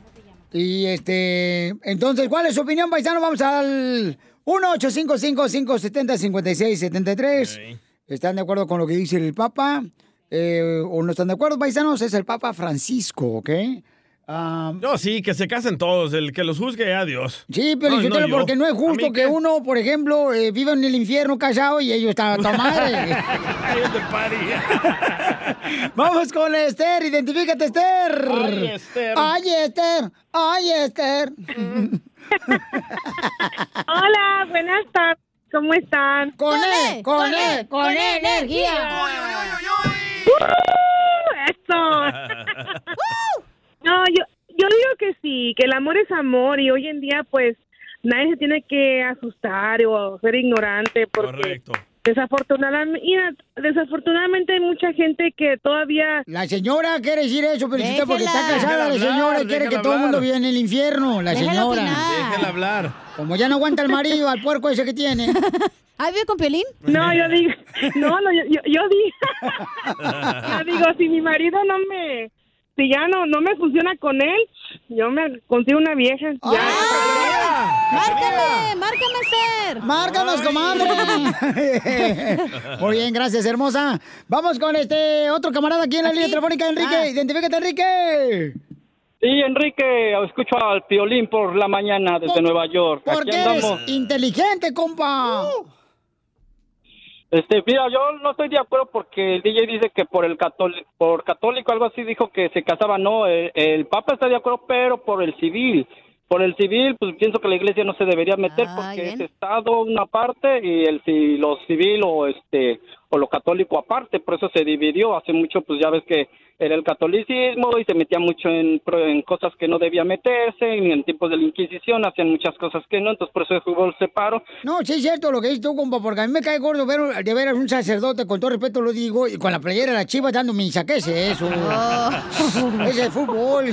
Y este, entonces, ¿cuál es su opinión, paisano? Vamos al 1-855-570-5673. ¿Están de acuerdo con lo que dice el Papa? Eh, ¿O no están de acuerdo, paisanos? Es el Papa Francisco, ¿ok? Ah, No, sí, que se casen todos. El que los juzgue, adiós. Sí, pero No, yo no, te- porque no es ¿A justo que qué? uno, por ejemplo, eh, viva en el infierno callado y ellos están a tu madre. (laughs) (laughs) Vamos con Esther, identifícate, Esther. Ay, Esther. Ay, Esther. Ay, Esther. (laughs) Hola, buenas tardes. ¿Cómo están? Con E, con E, con E, energía. ¡Uh! Eso. No, yo, yo digo que sí, que el amor es amor y hoy en día pues nadie se tiene que asustar o ser ignorante porque Correcto. desafortunadamente, mira, desafortunadamente hay mucha gente que todavía... La señora quiere decir eso, pero usted porque está Déjela. casada, la señora hablar, quiere que todo el mundo viva en el infierno, la Déjala señora. opinar. Déjala hablar. Como ya no aguanta el marido al puerco ese que tiene. (laughs) ¿Ah, vive con Piolín? No, yo digo, (laughs) no, no, yo, yo, yo digo, (laughs) yo digo, si mi marido no me, si ya no, no me funciona con él, yo me consigo una vieja. Ya. ¡Márcame! ¡Márcame, Ser! ¡Márcanos, comadre! (laughs) Muy bien, gracias, hermosa. Vamos con este otro camarada aquí en la línea telefónica, Enrique. Ah. Identifícate, Enrique. Sí, Enrique, escucho al Piolín por la mañana desde Nueva York. Porque Aquí eres inteligente, compa. Este, mira, yo no estoy de acuerdo porque el DJ dice que por el católico, por católico algo así dijo que se casaba, no, el, el Papa está de acuerdo, pero por el civil. Por el civil, pues pienso que la iglesia no se debería meter porque es Estado una parte y el ci- lo civil o este por lo católico aparte, por eso se dividió. Hace mucho, pues ya ves que era el catolicismo y se metía mucho en, pro- en cosas que no debía meterse, y en tiempos de la Inquisición hacían muchas cosas que no, entonces por eso el separo. No, sí es cierto lo que dices tú, compa, porque a mí me cae gordo ver de veras un sacerdote, con todo respeto lo digo, y con la playera de la chiva dando misa. ¿Qué es eso? (laughs) es el fútbol.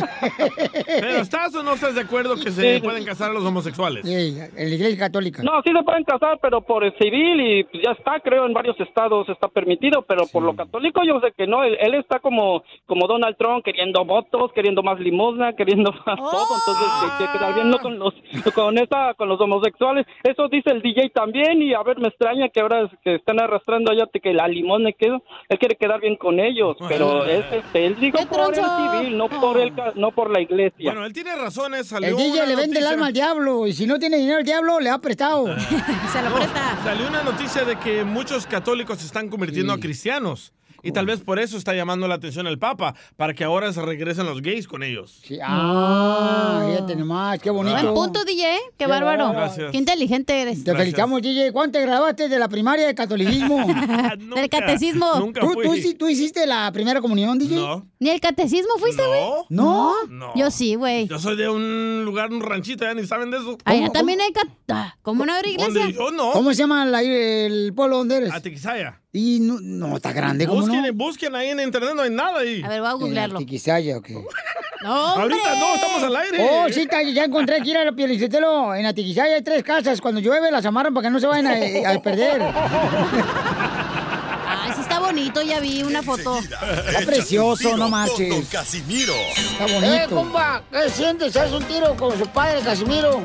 ¿Pero estás o no estás de acuerdo que se pueden casar a los homosexuales? Sí, en la iglesia católica. No, sí se pueden casar, pero por el civil y pues, ya está, creo, en varios estados está permitido, pero por lo católico yo sé que no, él, él está como, como Donald Trump, queriendo votos, queriendo más limosna, queriendo (laughs) más todo, entonces que, que quedar bien no con los, con esa, con los homosexuales, eso dice el DJ también y a ver, me extraña que ahora que están arrastrando allá que la limosna y que él quiere quedar bien con ellos, pero es, este, él dijo por el civil, no por el, ca- no por la iglesia. Bueno, él tiene razones. Salió El DJ una le vende el alma al diablo, y si no tiene dinero el diablo, le ha prestado. (laughs) Se lo presta. Salió una noticia de que muchos católicos se están convirtiendo a cristianos. Y tal vez por eso está llamando la atención el Papa, para que ahora se regresen los gays con ellos. Ah, fíjate nomás, qué bonito. Buen punto, DJ. Qué Qué bárbaro. Gracias. Qué inteligente eres. Te felicitamos, DJ. ¿Cuánto te graduaste de la primaria de catolicismo? (laughs) Del catecismo. ¿Tú, tú, sí- tú hiciste la primera comunión, DJ? No. ¿Ni el catecismo fuiste, güey? ¿No? No. Yo sí, güey. Yo soy de un lugar, un ranchito, ya ni saben de eso. Allá también hay cat... ah, ¿Cómo no habrá iglesia? ¿Dónde? Yo no. ¿Cómo se llama la- el pueblo donde eres? Atiquizaya. Y no, no está grande, ¿cómo Busquen, no? busquen ahí en internet, no hay nada ahí. A ver, voy a googlearlo. Atiquizaya, ok. (laughs) No, hombre. Ahorita no, estamos al aire. Oh, sí, ya encontré aquí a la Pielicetelo. En Atiquizaya hay tres casas. Cuando llueve las amarran para que no se vayan a, a perder. Ay, (laughs) sí está bonito, ya vi una foto. Está precioso, no marches. Don Casimiro. Está bonito. Eh, compa, ¿qué sientes? ¿Haz un tiro con su padre, Casimiro?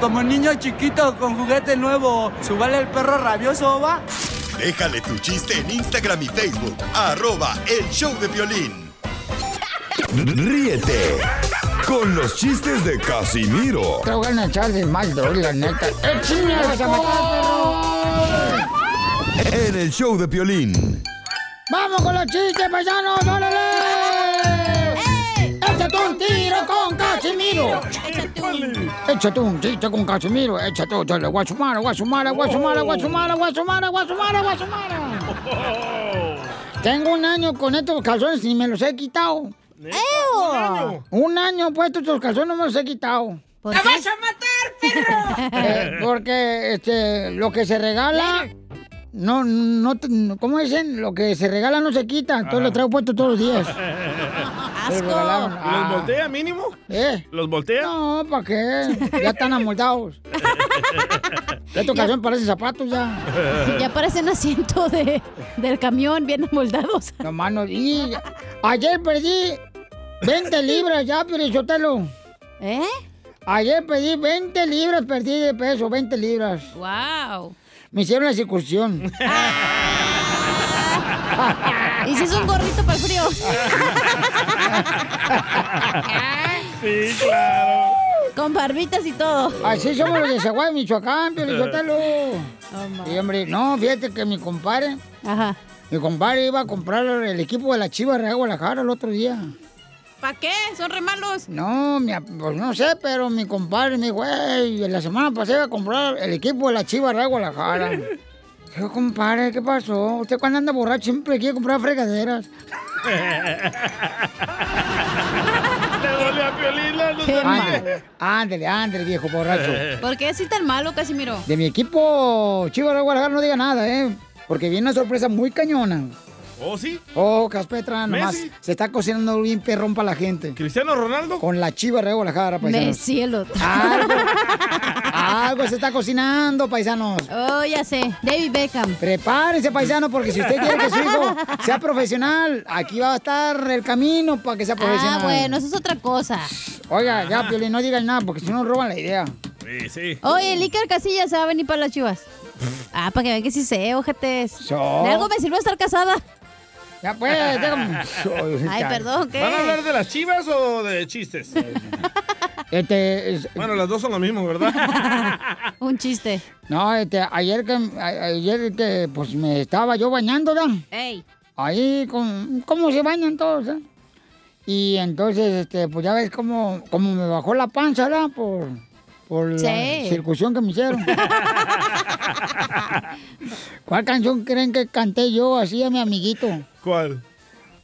Como niño chiquito con juguete nuevo, ¿subale el perro rabioso, va? Déjale tu chiste en Instagram y Facebook. Arroba El Show de Violín. Ríete con los chistes de Casimiro Te voy a echar de mal, la neta. ¡Échame vas a matar, perro! en el show de Piolín. ¡Vamos con los chistes, paisanos! ¡Órale! ¡Échate un tiro con Casimiro! Échate un chiste con Casimiro. Échate un chale. Guasumara, guasumara, guasumara, guasumara, guasumara, guasumara, guasumara. Tengo un año con estos calzones y me los he quitado. ¡Un año! Un año puesto estos calzones no me los he quitado. ¿Por ¡La qué? vas a matar, perro! (laughs) Eh, porque este, lo que se regala, no, no, te- no- ¿cómo dicen? Lo que se regala no se quita, entonces lo traigo puesto todos los días. (laughs) ¿Y Ah. los voltea mínimo? ¿Eh? ¿Los voltea? No, ¿para qué? Ya están amoldados. Esta ocasión parecen zapatos ya. (laughs) Ya parecen asiento de, del camión, bien moldados. No, mano, y ayer perdí 20 libras ya, Pirizotelo. ¿Eh? Ayer perdí 20 libras, perdí de peso, 20 libras. ¡Wow! Me hicieron la circuncisión. (laughs) ¿Y si es un gorrito para el frío? (laughs) Sí, claro. Con barbitas y todo. Así somos los de Zaguay, Michoacán, Pirizotelo. Y hombre, no, fíjate que mi compadre, Ajá. mi compadre iba a comprar el equipo de la Chivas de Guadalajara el otro día. ¿Para qué? Son re malos. No, mi, pues no sé, pero mi compadre me dijo, güey, la semana pasada iba a comprar el equipo de la Chivas de Guadalajara. (laughs) Yo, compadre, ¿qué pasó? Usted cuando anda borracho siempre quiere comprar fregaderas. Le duele a Piolín, no sabía. Ándale, ándale, ándale, viejo borracho. ¿Por qué así tan malo, Casimiro? De mi equipo Chivas de Guadalajara no diga nada, ¿eh? Porque viene una sorpresa muy cañona. ¿Oh, sí? Oh, Caspetra, nomás se está cocinando bien perrón para la gente. ¿Cristiano Ronaldo? Con la Chivas de Guadalajara, paisanos. Messi, el otro. (laughs) Algo, se está cocinando, paisanos. Oh, ya sé. David Beckham. Prepárense, paisano, porque si usted quiere que su hijo (laughs) sea profesional, aquí va a estar el camino para que sea profesional. Ah, bueno, eso es otra cosa. Oiga, ya, Piolín, no digan nada, porque si no roban la idea. Sí, sí. Oye, el Iker Casillas se va a venir para las chivas. Ah, para que vean que sí sé, ojetes. So. De algo me sirvió estar casada. Ya, pues, déjame. (laughs) Ay, perdón, ¿qué? ¿Van a hablar de las chivas o de chistes? (laughs) Este, es- Bueno, las dos son lo mismo, ¿verdad? (laughs) Un chiste. no, este, ayer que, ayer que, pues, me estaba yo bañando, ¿verdad? Ey. Ahí, con, ¿cómo se bañan todos, eh? Y entonces, este, pues ya ves cómo, cómo me bajó la panza, ¿verdad? Por, Por la circuncisión que me hicieron. (laughs) ¿Cuál canción creen que canté yo así a mi amiguito? ¿Cuál?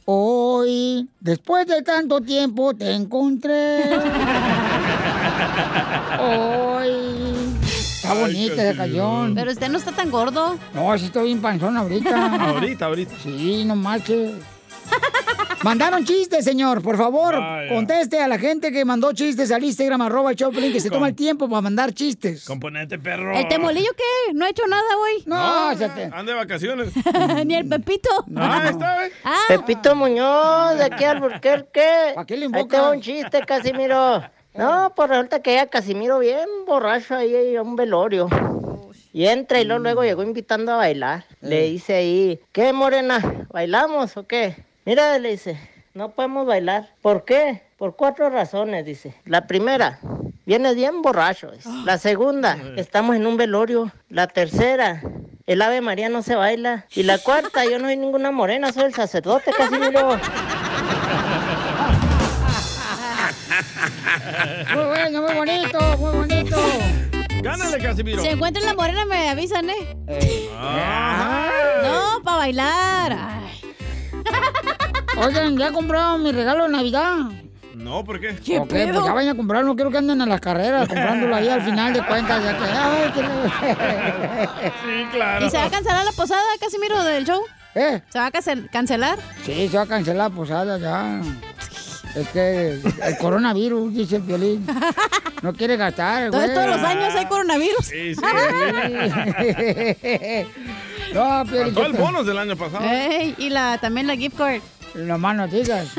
Hoy, después de tanto tiempo, te encontré. (laughs) Hoy. Está bonita esa canción. Pero usted no está tan gordo. No, sí estoy bien panzón ahorita. (laughs) Ahorita, ahorita. Sí, no marches. (laughs) Mandaron chistes, señor. Por favor, conteste a la gente que mandó chistes al Instagram, arroba el Choplin, que se toma el tiempo para mandar chistes. Componente perro. ¿El temolillo qué? ¿No ha hecho nada hoy? No, se te- Anda de vacaciones. (laughs) Ni el Pepito. Ah, está, ¿eh? Ah, Pepito Muñoz, de aquí al Burquerque. ¿Para qué le Ahí va un chiste, Casimiro. No, pues resulta que ya Casimiro bien borracho ahí a un velorio. Y entra y luego, luego llegó invitando a bailar. Le dice ahí, ¿qué morena? ¿Bailamos o qué? Mira, le dice, no podemos bailar. ¿Por qué? Por cuatro razones, dice. La primera, vienes bien borracho. dice. La segunda, estamos en un velorio. La tercera, el Ave María no se baila. Y la cuarta, yo no soy ninguna morena, soy el sacerdote, Casimiro. (laughs) Muy bueno, muy bonito, muy bonito. Gánale, Casimiro. Si encuentran la morena me avisan, ¿eh? No, para bailar. Ay, Oigan, ¿ya compraron mi regalo de Navidad? No, ¿por qué? Ok, pues ya vayan a comprarlo, no quiero que anden en las carreras comprándolo ahí al final de cuentas. Ya que, ay, que (laughs) Sí, claro. ¿Y se va a cancelar la posada, Casimiro, del show? ¿Eh? ¿Se va a cance- cancelar? Sí, se va a cancelar la posada ya. Es que el coronavirus, dice el violín. No quiere gastar, güey. Todos los años hay coronavirus. Sí, sí. (laughs) No, Piolín, Faltó el ¿qué te- bonus del año pasado. Ey, y la, también la gift card. No más no digas.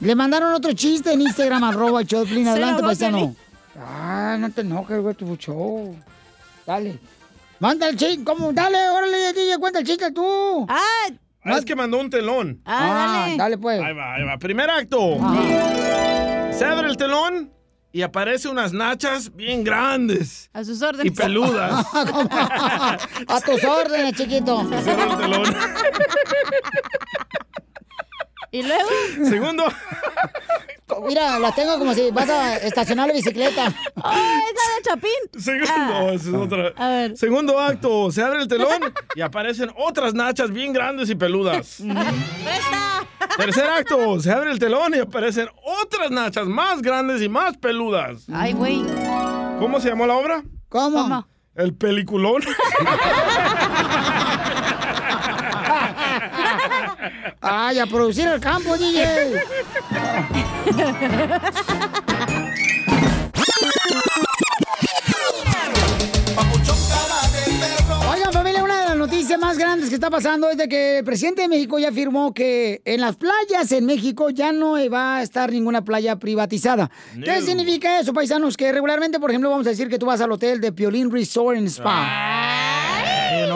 Le mandaron otro chiste en Instagram, arroba Choplin. Adelante, paisano. Ay, no te enojes, güey, tu show. Dale. Manda el chiste. ¿Cómo? Dale, órale, DJ, cuenta el chiste tú. Ah, Ah, es que mandó un telón. ah, dale. dale, pues. Ahí va, ahí va. Primer acto. Se abre el telón y aparece unas nachas bien grandes A sus y órdenes. peludas. (laughs) A tus órdenes, chiquito. Se cierra el telón. Y luego, Segundo, (laughs) Mira, la tengo como si vas a estacionar la bicicleta. (laughs) ¡ah, esa de Chapín! segundo, esa es otra. A ver. Segundo acto, se abre el telón y aparecen otras nachas bien grandes y peludas. ¡Presta! Tercer acto, se abre el telón y aparecen otras nachas más grandes y más peludas. Ay, güey. ¿Cómo se llamó la obra? ¿Cómo? ¿Cómo? El peliculón. (laughs) Ay, a producir el campo, DJ. Oigan, familia, una de las noticias más grandes que está pasando es de que el presidente de México ya afirmó que en las playas en México ya no va a estar ninguna playa privatizada. ¿Qué significa eso, paisanos? Que regularmente, por ejemplo, vamos a decir que tú vas al hotel de Piolín Resort and Spa.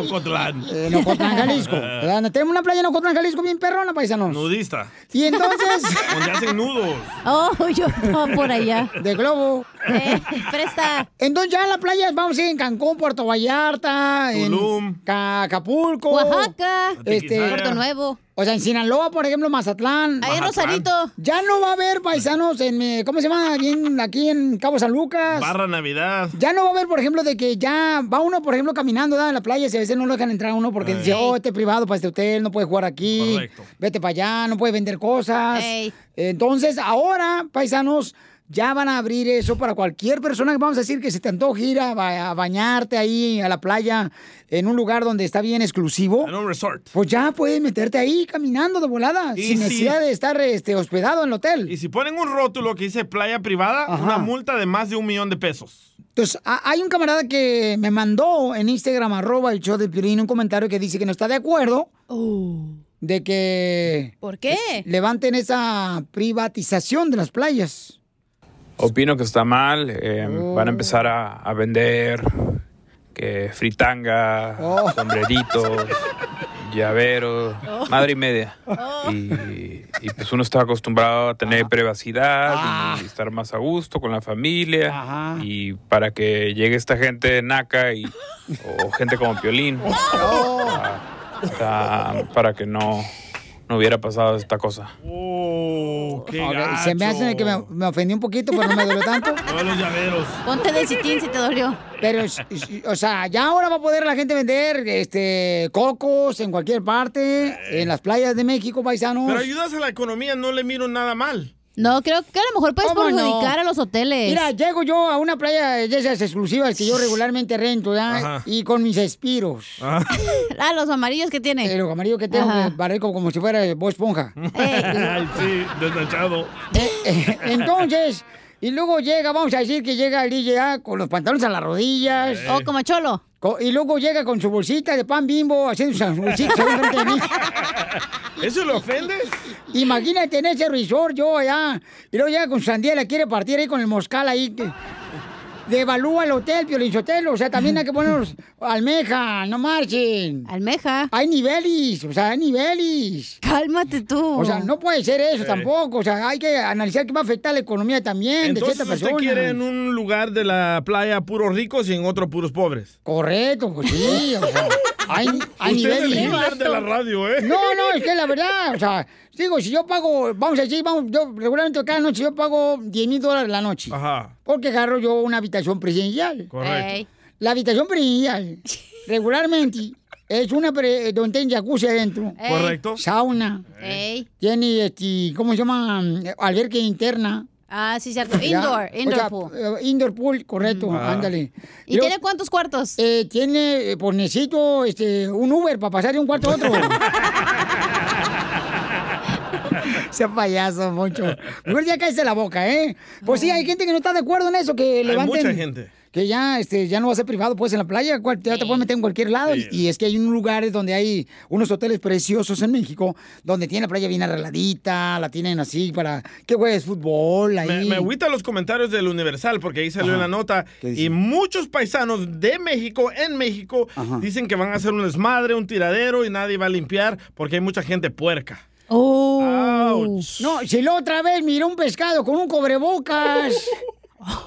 En Ocotlán. En Ocotlán, Jalisco. (laughs) Tenemos una playa en Ocotlán, Jalisco bien perrona, paisanos. Nudista. Y entonces... (laughs) Donde hacen nudos. Oh, (laughs) yo estaba por allá. De globo. Eh, presta. Entonces ya en las playas vamos a ir en Cancún, Puerto Vallarta, Tulum. en Ca- Acapulco, Oaxaca. este, Puerto Nuevo. O sea, en Sinaloa, por ejemplo, Mazatlán. Ahí en Rosarito. Ya no va a haber paisanos en, eh, ¿cómo se llama? Aquí en, aquí en Cabo San Lucas. Barra Navidad. Ya no va a haber, por ejemplo, de que ya va uno, por ejemplo, caminando ¿verdad? en la playa y a veces no lo dejan entrar a uno porque dice, oh, este es privado para este hotel, no puede jugar aquí. Correcto. Vete para allá, no puede vender cosas. Ey. Entonces, ahora, paisanos, ya van a abrir eso para cualquier persona que vamos a decir que se te antoje ir a, ba- a bañarte ahí a la playa en un lugar donde está bien exclusivo. En un resort. Pues ya puedes meterte ahí caminando de volada, Y sin si- necesidad de estar este, hospedado en el hotel. Y si ponen un rótulo que dice playa privada, Ajá. una multa de más de un millón de pesos. Entonces, hay un camarada que me mandó en Instagram, arroba el show de Piolín, un comentario que dice que no está de acuerdo de que ¿Por qué? levanten esa privatización de las playas. Opino que está mal. eh, Van a empezar a, a vender que fritanga, Oh. sombreritos, llaveros, Oh. madre y media. Y, y, pues uno está acostumbrado a tener privacidad y estar más a gusto con la familia. Ajá. Y para que llegue esta gente naca y, o gente como Piolín, Oh. ah, ah, para que no no hubiera pasado esta cosa. Oh, qué Ok, gacho. se me hace que me, me ofendí un poquito, pero no me duele tanto. (laughs) No, los llaveros. Ponte de sitín si te dolió. Pero, o sea, ya ahora va a poder la gente vender este cocos en cualquier parte, en las playas de México, paisanos. Pero ayudas a la economía, no le miro nada mal. No, creo que a lo mejor puedes ¿Cómo perjudicar no? a los hoteles. Mira, llego yo a una playa de esas exclusivas que yo regularmente rento, ¿ya? Ajá. Y con mis espiros. Ah, (laughs) los amarillos que tiene. Eh, los amarillos que tengo, parezco como si fuera Bob Esponja. (laughs) Ay, sí, desnachado. Eh, entonces, y luego llega, vamos a decir que llega el DJ ah, con los pantalones a las rodillas. O como cholo. Co- Y luego llega con su bolsita de pan bimbo, haciendo sus bolsitas de mí. ¿Eso le ofende? Imagínate en ese resort yo allá. Y luego llega con su sandía y la quiere partir ahí con el moscal ahí. Devalúa el hotel, Piolinchotelo. O sea, también hay que ponernos (laughs) almeja, no marchen. Almeja. Hay niveles, o sea, hay niveles. Cálmate tú. O sea, no puede ser eso Eh. tampoco. O sea, hay que analizar que va a afectar la economía también Entonces de cierta usted persona. quiere en un lugar de la playa puros ricos y en otro puros pobres. Correcto, pues sí, o sea, (laughs) hay, hay (laughs) Usted es el de la radio, ¿eh? No, no, es que la verdad, o sea, digo, si yo pago, vamos a decir, vamos, yo regularmente cada noche yo pago 10 mil dólares la noche. Ajá. Porque agarro yo una habitación presidencial. Correcto. Ey. La habitación presidencial, (laughs) regularmente, es una pre- donde tiene jacuzzi adentro. Correcto. Sauna. Ey. Tiene, este, ¿cómo se llama? Alberca interna. Ah, sí, cierto. Ya, Indoor, o indoor sea, pool. eh, indoor pool, correcto, Ah. ándale. ¿Y tiene cuántos cuartos? Eh, tiene, pues necesito este, un Uber para pasar de un cuarto a otro. (laughs) Sea payaso, Moncho. Mejor ya cállese la boca, ¿eh? Pues sí, hay gente que no está de acuerdo en eso, que levanten... mucha gente. Que ya, este, ya no va a ser privado, pues, en la playa, cual- ya te puedes meter en cualquier lado. Y- Y es que hay unos lugares donde hay unos hoteles preciosos en México, donde tiene la playa bien arregladita, la tienen así para que juegues fútbol ahí. Me, me agüita los comentarios del Universal porque ahí salió Ajá. la nota y muchos paisanos de México, en México, dicen que van a hacer un desmadre, un tiradero y nadie va a limpiar porque hay mucha gente puerca. Oh. No, si la otra vez miró un pescado con un cobrebocas. (laughs)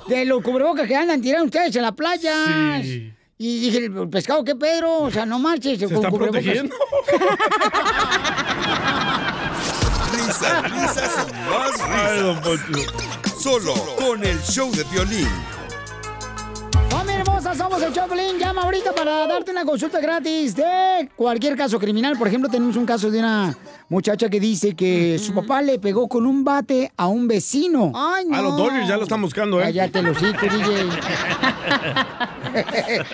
de los cubrebocas que andan tirando ustedes en la playa. Sí. Y dije, el pescado, ¿qué Pedro? O sea, no marches. Se con está cubrebocas. protegiendo. (laughs) Risas, risas y más risas. Solo con el show de violín. Hermosa, somos el Choplin. Llama ahorita para darte una consulta gratis de cualquier caso criminal. Por ejemplo, tenemos un caso de una muchacha que dice que su papá le pegó con un bate a un vecino. Ay, no. A los Dodgers ya lo están buscando, ¿eh? Cállate, los hijos, DJ.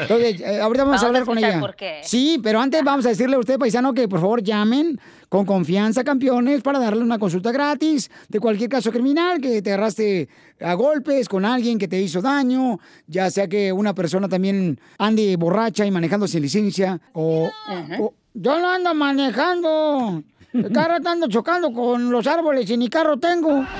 Entonces, eh, ahorita vamos, Vamos a a hablar con ella. por qué. Sí, pero antes vamos a decirle a usted, paisano, que por favor llamen con confianza, campeones, para darle una consulta gratis de cualquier caso criminal, que te agarraste a golpes con alguien que te hizo daño, ya sea que una persona también ande borracha y manejando sin licencia, o... o- yo no ando manejando. El carro ando chocando con los árboles y ni carro tengo. (laughs)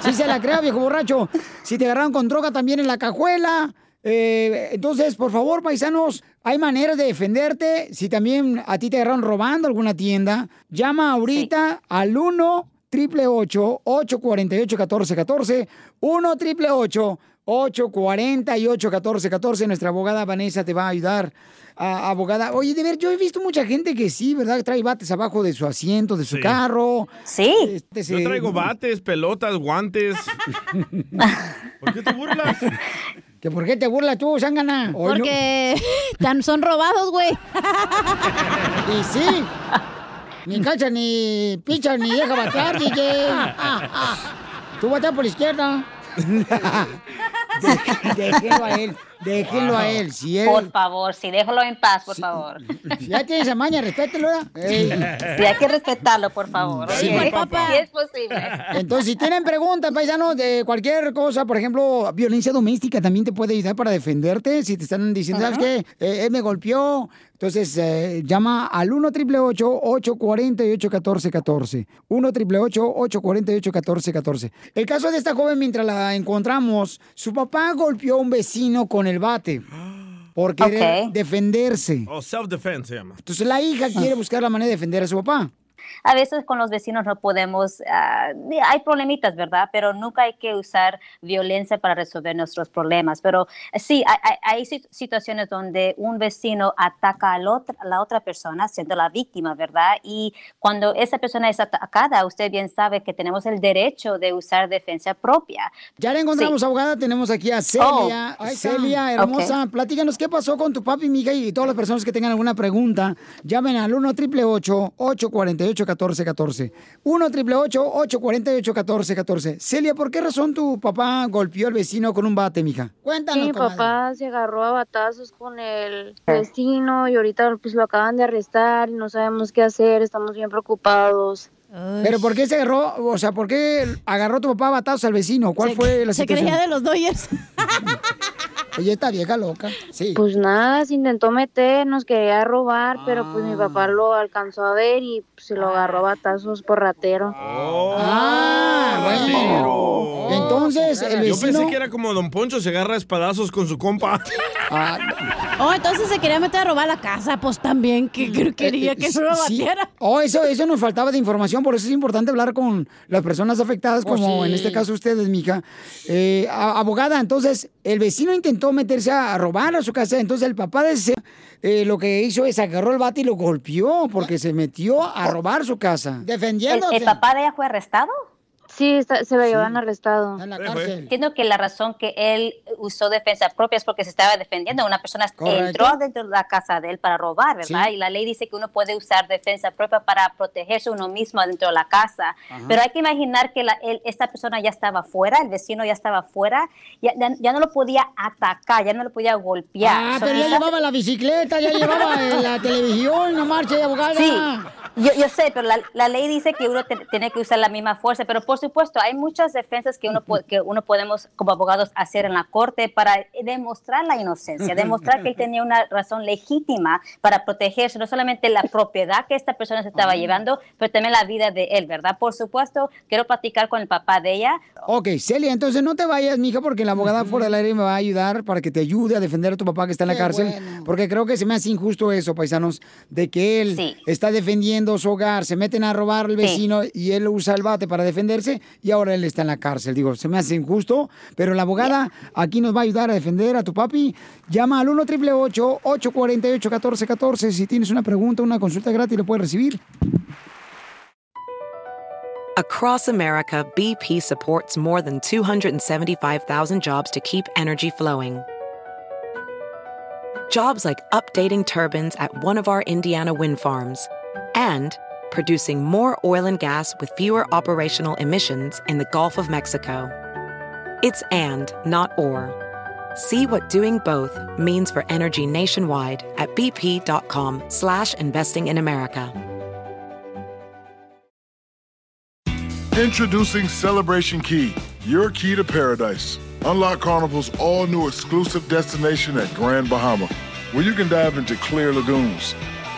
Sí se la creo, viejo borracho. Si te agarraron con droga también en la cajuela. eh, entonces, por favor, paisanos, hay maneras de defenderte. Si también a ti te agarraron robando alguna tienda, llama ahorita al 1 888 848 1414 1 888 848 1414 Nuestra abogada Vanessa te va a ayudar. Ah, abogada, oye, de ver, yo he visto mucha gente que sí, ¿verdad? Trae bates abajo de su asiento, de su Sí. carro. Sí. Este, Yo traigo bates, pelotas, guantes. (laughs) ¿Por qué te burlas? ¿Que ¿Por qué te burlas tú, Sangana? No- Porque (laughs) tan son robados, güey. (laughs) Y sí. Ni calza, ni picha, ni deja batear, DJ. (laughs) Tú bateas por la izquierda. Déjenlo a él. Déjenlo a él. Si él. Por favor, sí, déjalo en paz, por favor. Ya tiene esa maña, respételo. Sí, hay que respetarlo, por favor. Sí, papá. Si es posible. Entonces, si tienen preguntas, paisanos, de cualquier cosa, por ejemplo, violencia doméstica también te puede ayudar para defenderte. Si te están diciendo, ¿sabes qué? Eh, él me golpeó. Entonces, eh, llama al 1 888 848 1414 1 888 848 1414 El caso de esta joven, mientras la encontramos, su papá golpeó a un vecino con el bate por querer Ok. defenderse. O self-defense se llama. Entonces, la hija quiere buscar la manera de defender a su papá. A veces con los vecinos no podemos, ah, hay problemitas, ¿verdad? Pero nunca hay que usar violencia para resolver nuestros problemas. Pero sí, hay, hay- hay sit- situaciones donde un vecino ataca a la otra, a la otra persona, siendo la víctima, ¿verdad? Y cuando esa persona es atacada, usted bien sabe que tenemos el derecho de usar defensa propia. Ya la encontramos, Sí. abogada. Tenemos aquí a Celia. Oh, está. Celia, hermosa. Ok. Platícanos qué pasó con tu papi, mija, y todas las personas que tengan alguna pregunta. Llamen al 1 888 848 1414 1 888 848 1414 Celia, ¿por qué razón tu papá golpeó al vecino con un bate, mija? Cuéntanos, Sí, mi comadre. papá se agarró a batazos con el vecino y ahorita pues lo acaban de arrestar y no sabemos qué hacer, estamos bien preocupados. Pero ¿por qué se agarró, o sea, por qué agarró tu papá a batazos al vecino? ¿Cuál Se- fue la se situación? creía de los Dodgers. (laughs) Oye, esta vieja loca. Sí. Pues nada, se intentó meter, nos quería robar, pero pues mi papá lo alcanzó a ver y pues, se lo agarró a batazos por ratero. Ah, bueno. Entonces, el Yo vecino... pensé que era como Don Poncho, se agarra a espadazos con su compa. Oh, entonces se quería meter a robar la casa, pues también que que quería que Eh, se lo sí. batiera. Oh, eso, eso nos faltaba de información, por eso es importante hablar con las personas afectadas, Oh, como sí. en este caso ustedes, mija. Eh, abogada, entonces, el vecino intentó meterse a, robar a su casa, entonces el papá de ese eh, lo que hizo es agarró el bate y lo golpeó porque se metió a robar su casa. ¿El, el papá de ella fue arrestado? Sí, está- se lo llevan arrestado. Entiendo que la razón que él usó defensa propia es porque se estaba defendiendo. Una persona Correcto. entró dentro de la casa de él para robar, ¿verdad? Sí. Y la ley dice que uno puede usar defensa propia para protegerse uno mismo dentro de la casa. Ajá. Pero hay que imaginar que la- él- esta persona ya estaba fuera, el vecino ya estaba fuera, ya, ya- ya no lo podía atacar, ya no lo podía golpear. Ah, So, pero ya llevaba la bicicleta, ya llevaba eh, la televisión, no marche, abogada. Sí, yo, yo sé, pero la, la ley dice que uno te- tiene que usar la misma fuerza, pero por supuesto hay muchas defensas que uno, que uno podemos como abogados hacer en la corte para demostrar la inocencia, demostrar que él tenía una razón legítima para protegerse, no solamente la propiedad que esta persona se estaba llevando, pero también la vida de él, ¿verdad? Por supuesto, quiero platicar con el papá de ella. Ok, Celia, entonces no te vayas, mija, porque la abogada fuera del aire me va a ayudar para que te ayude a defender a tu papá que está en la Qué cárcel. bueno. Porque creo que se me hace injusto eso, paisanos, de que él Sí. está defendiendo su hogar, se meten a robar al Sí. vecino y él usa el bate para defenderse y ahora él está en la cárcel. Digo, se me hace injusto, pero la abogada aquí nos va a ayudar a defender a tu papi. Llama al 1 888 848 1414 Si tienes una pregunta, una consulta gratis, lo puedes recibir. Across America, BP supports more than 275,000 jobs to keep energy flowing. Jobs like updating turbines at one of our Indiana wind farms and producing more oil and gas with fewer operational emissions in the Gulf of Mexico. It's and, not or. See what doing both means for energy nationwide at bp.com slash investing in America. Introducing Celebration Key, your key to paradise. Unlock Carnival's all new exclusive destination at Grand Bahama, where you can dive into clear lagoons,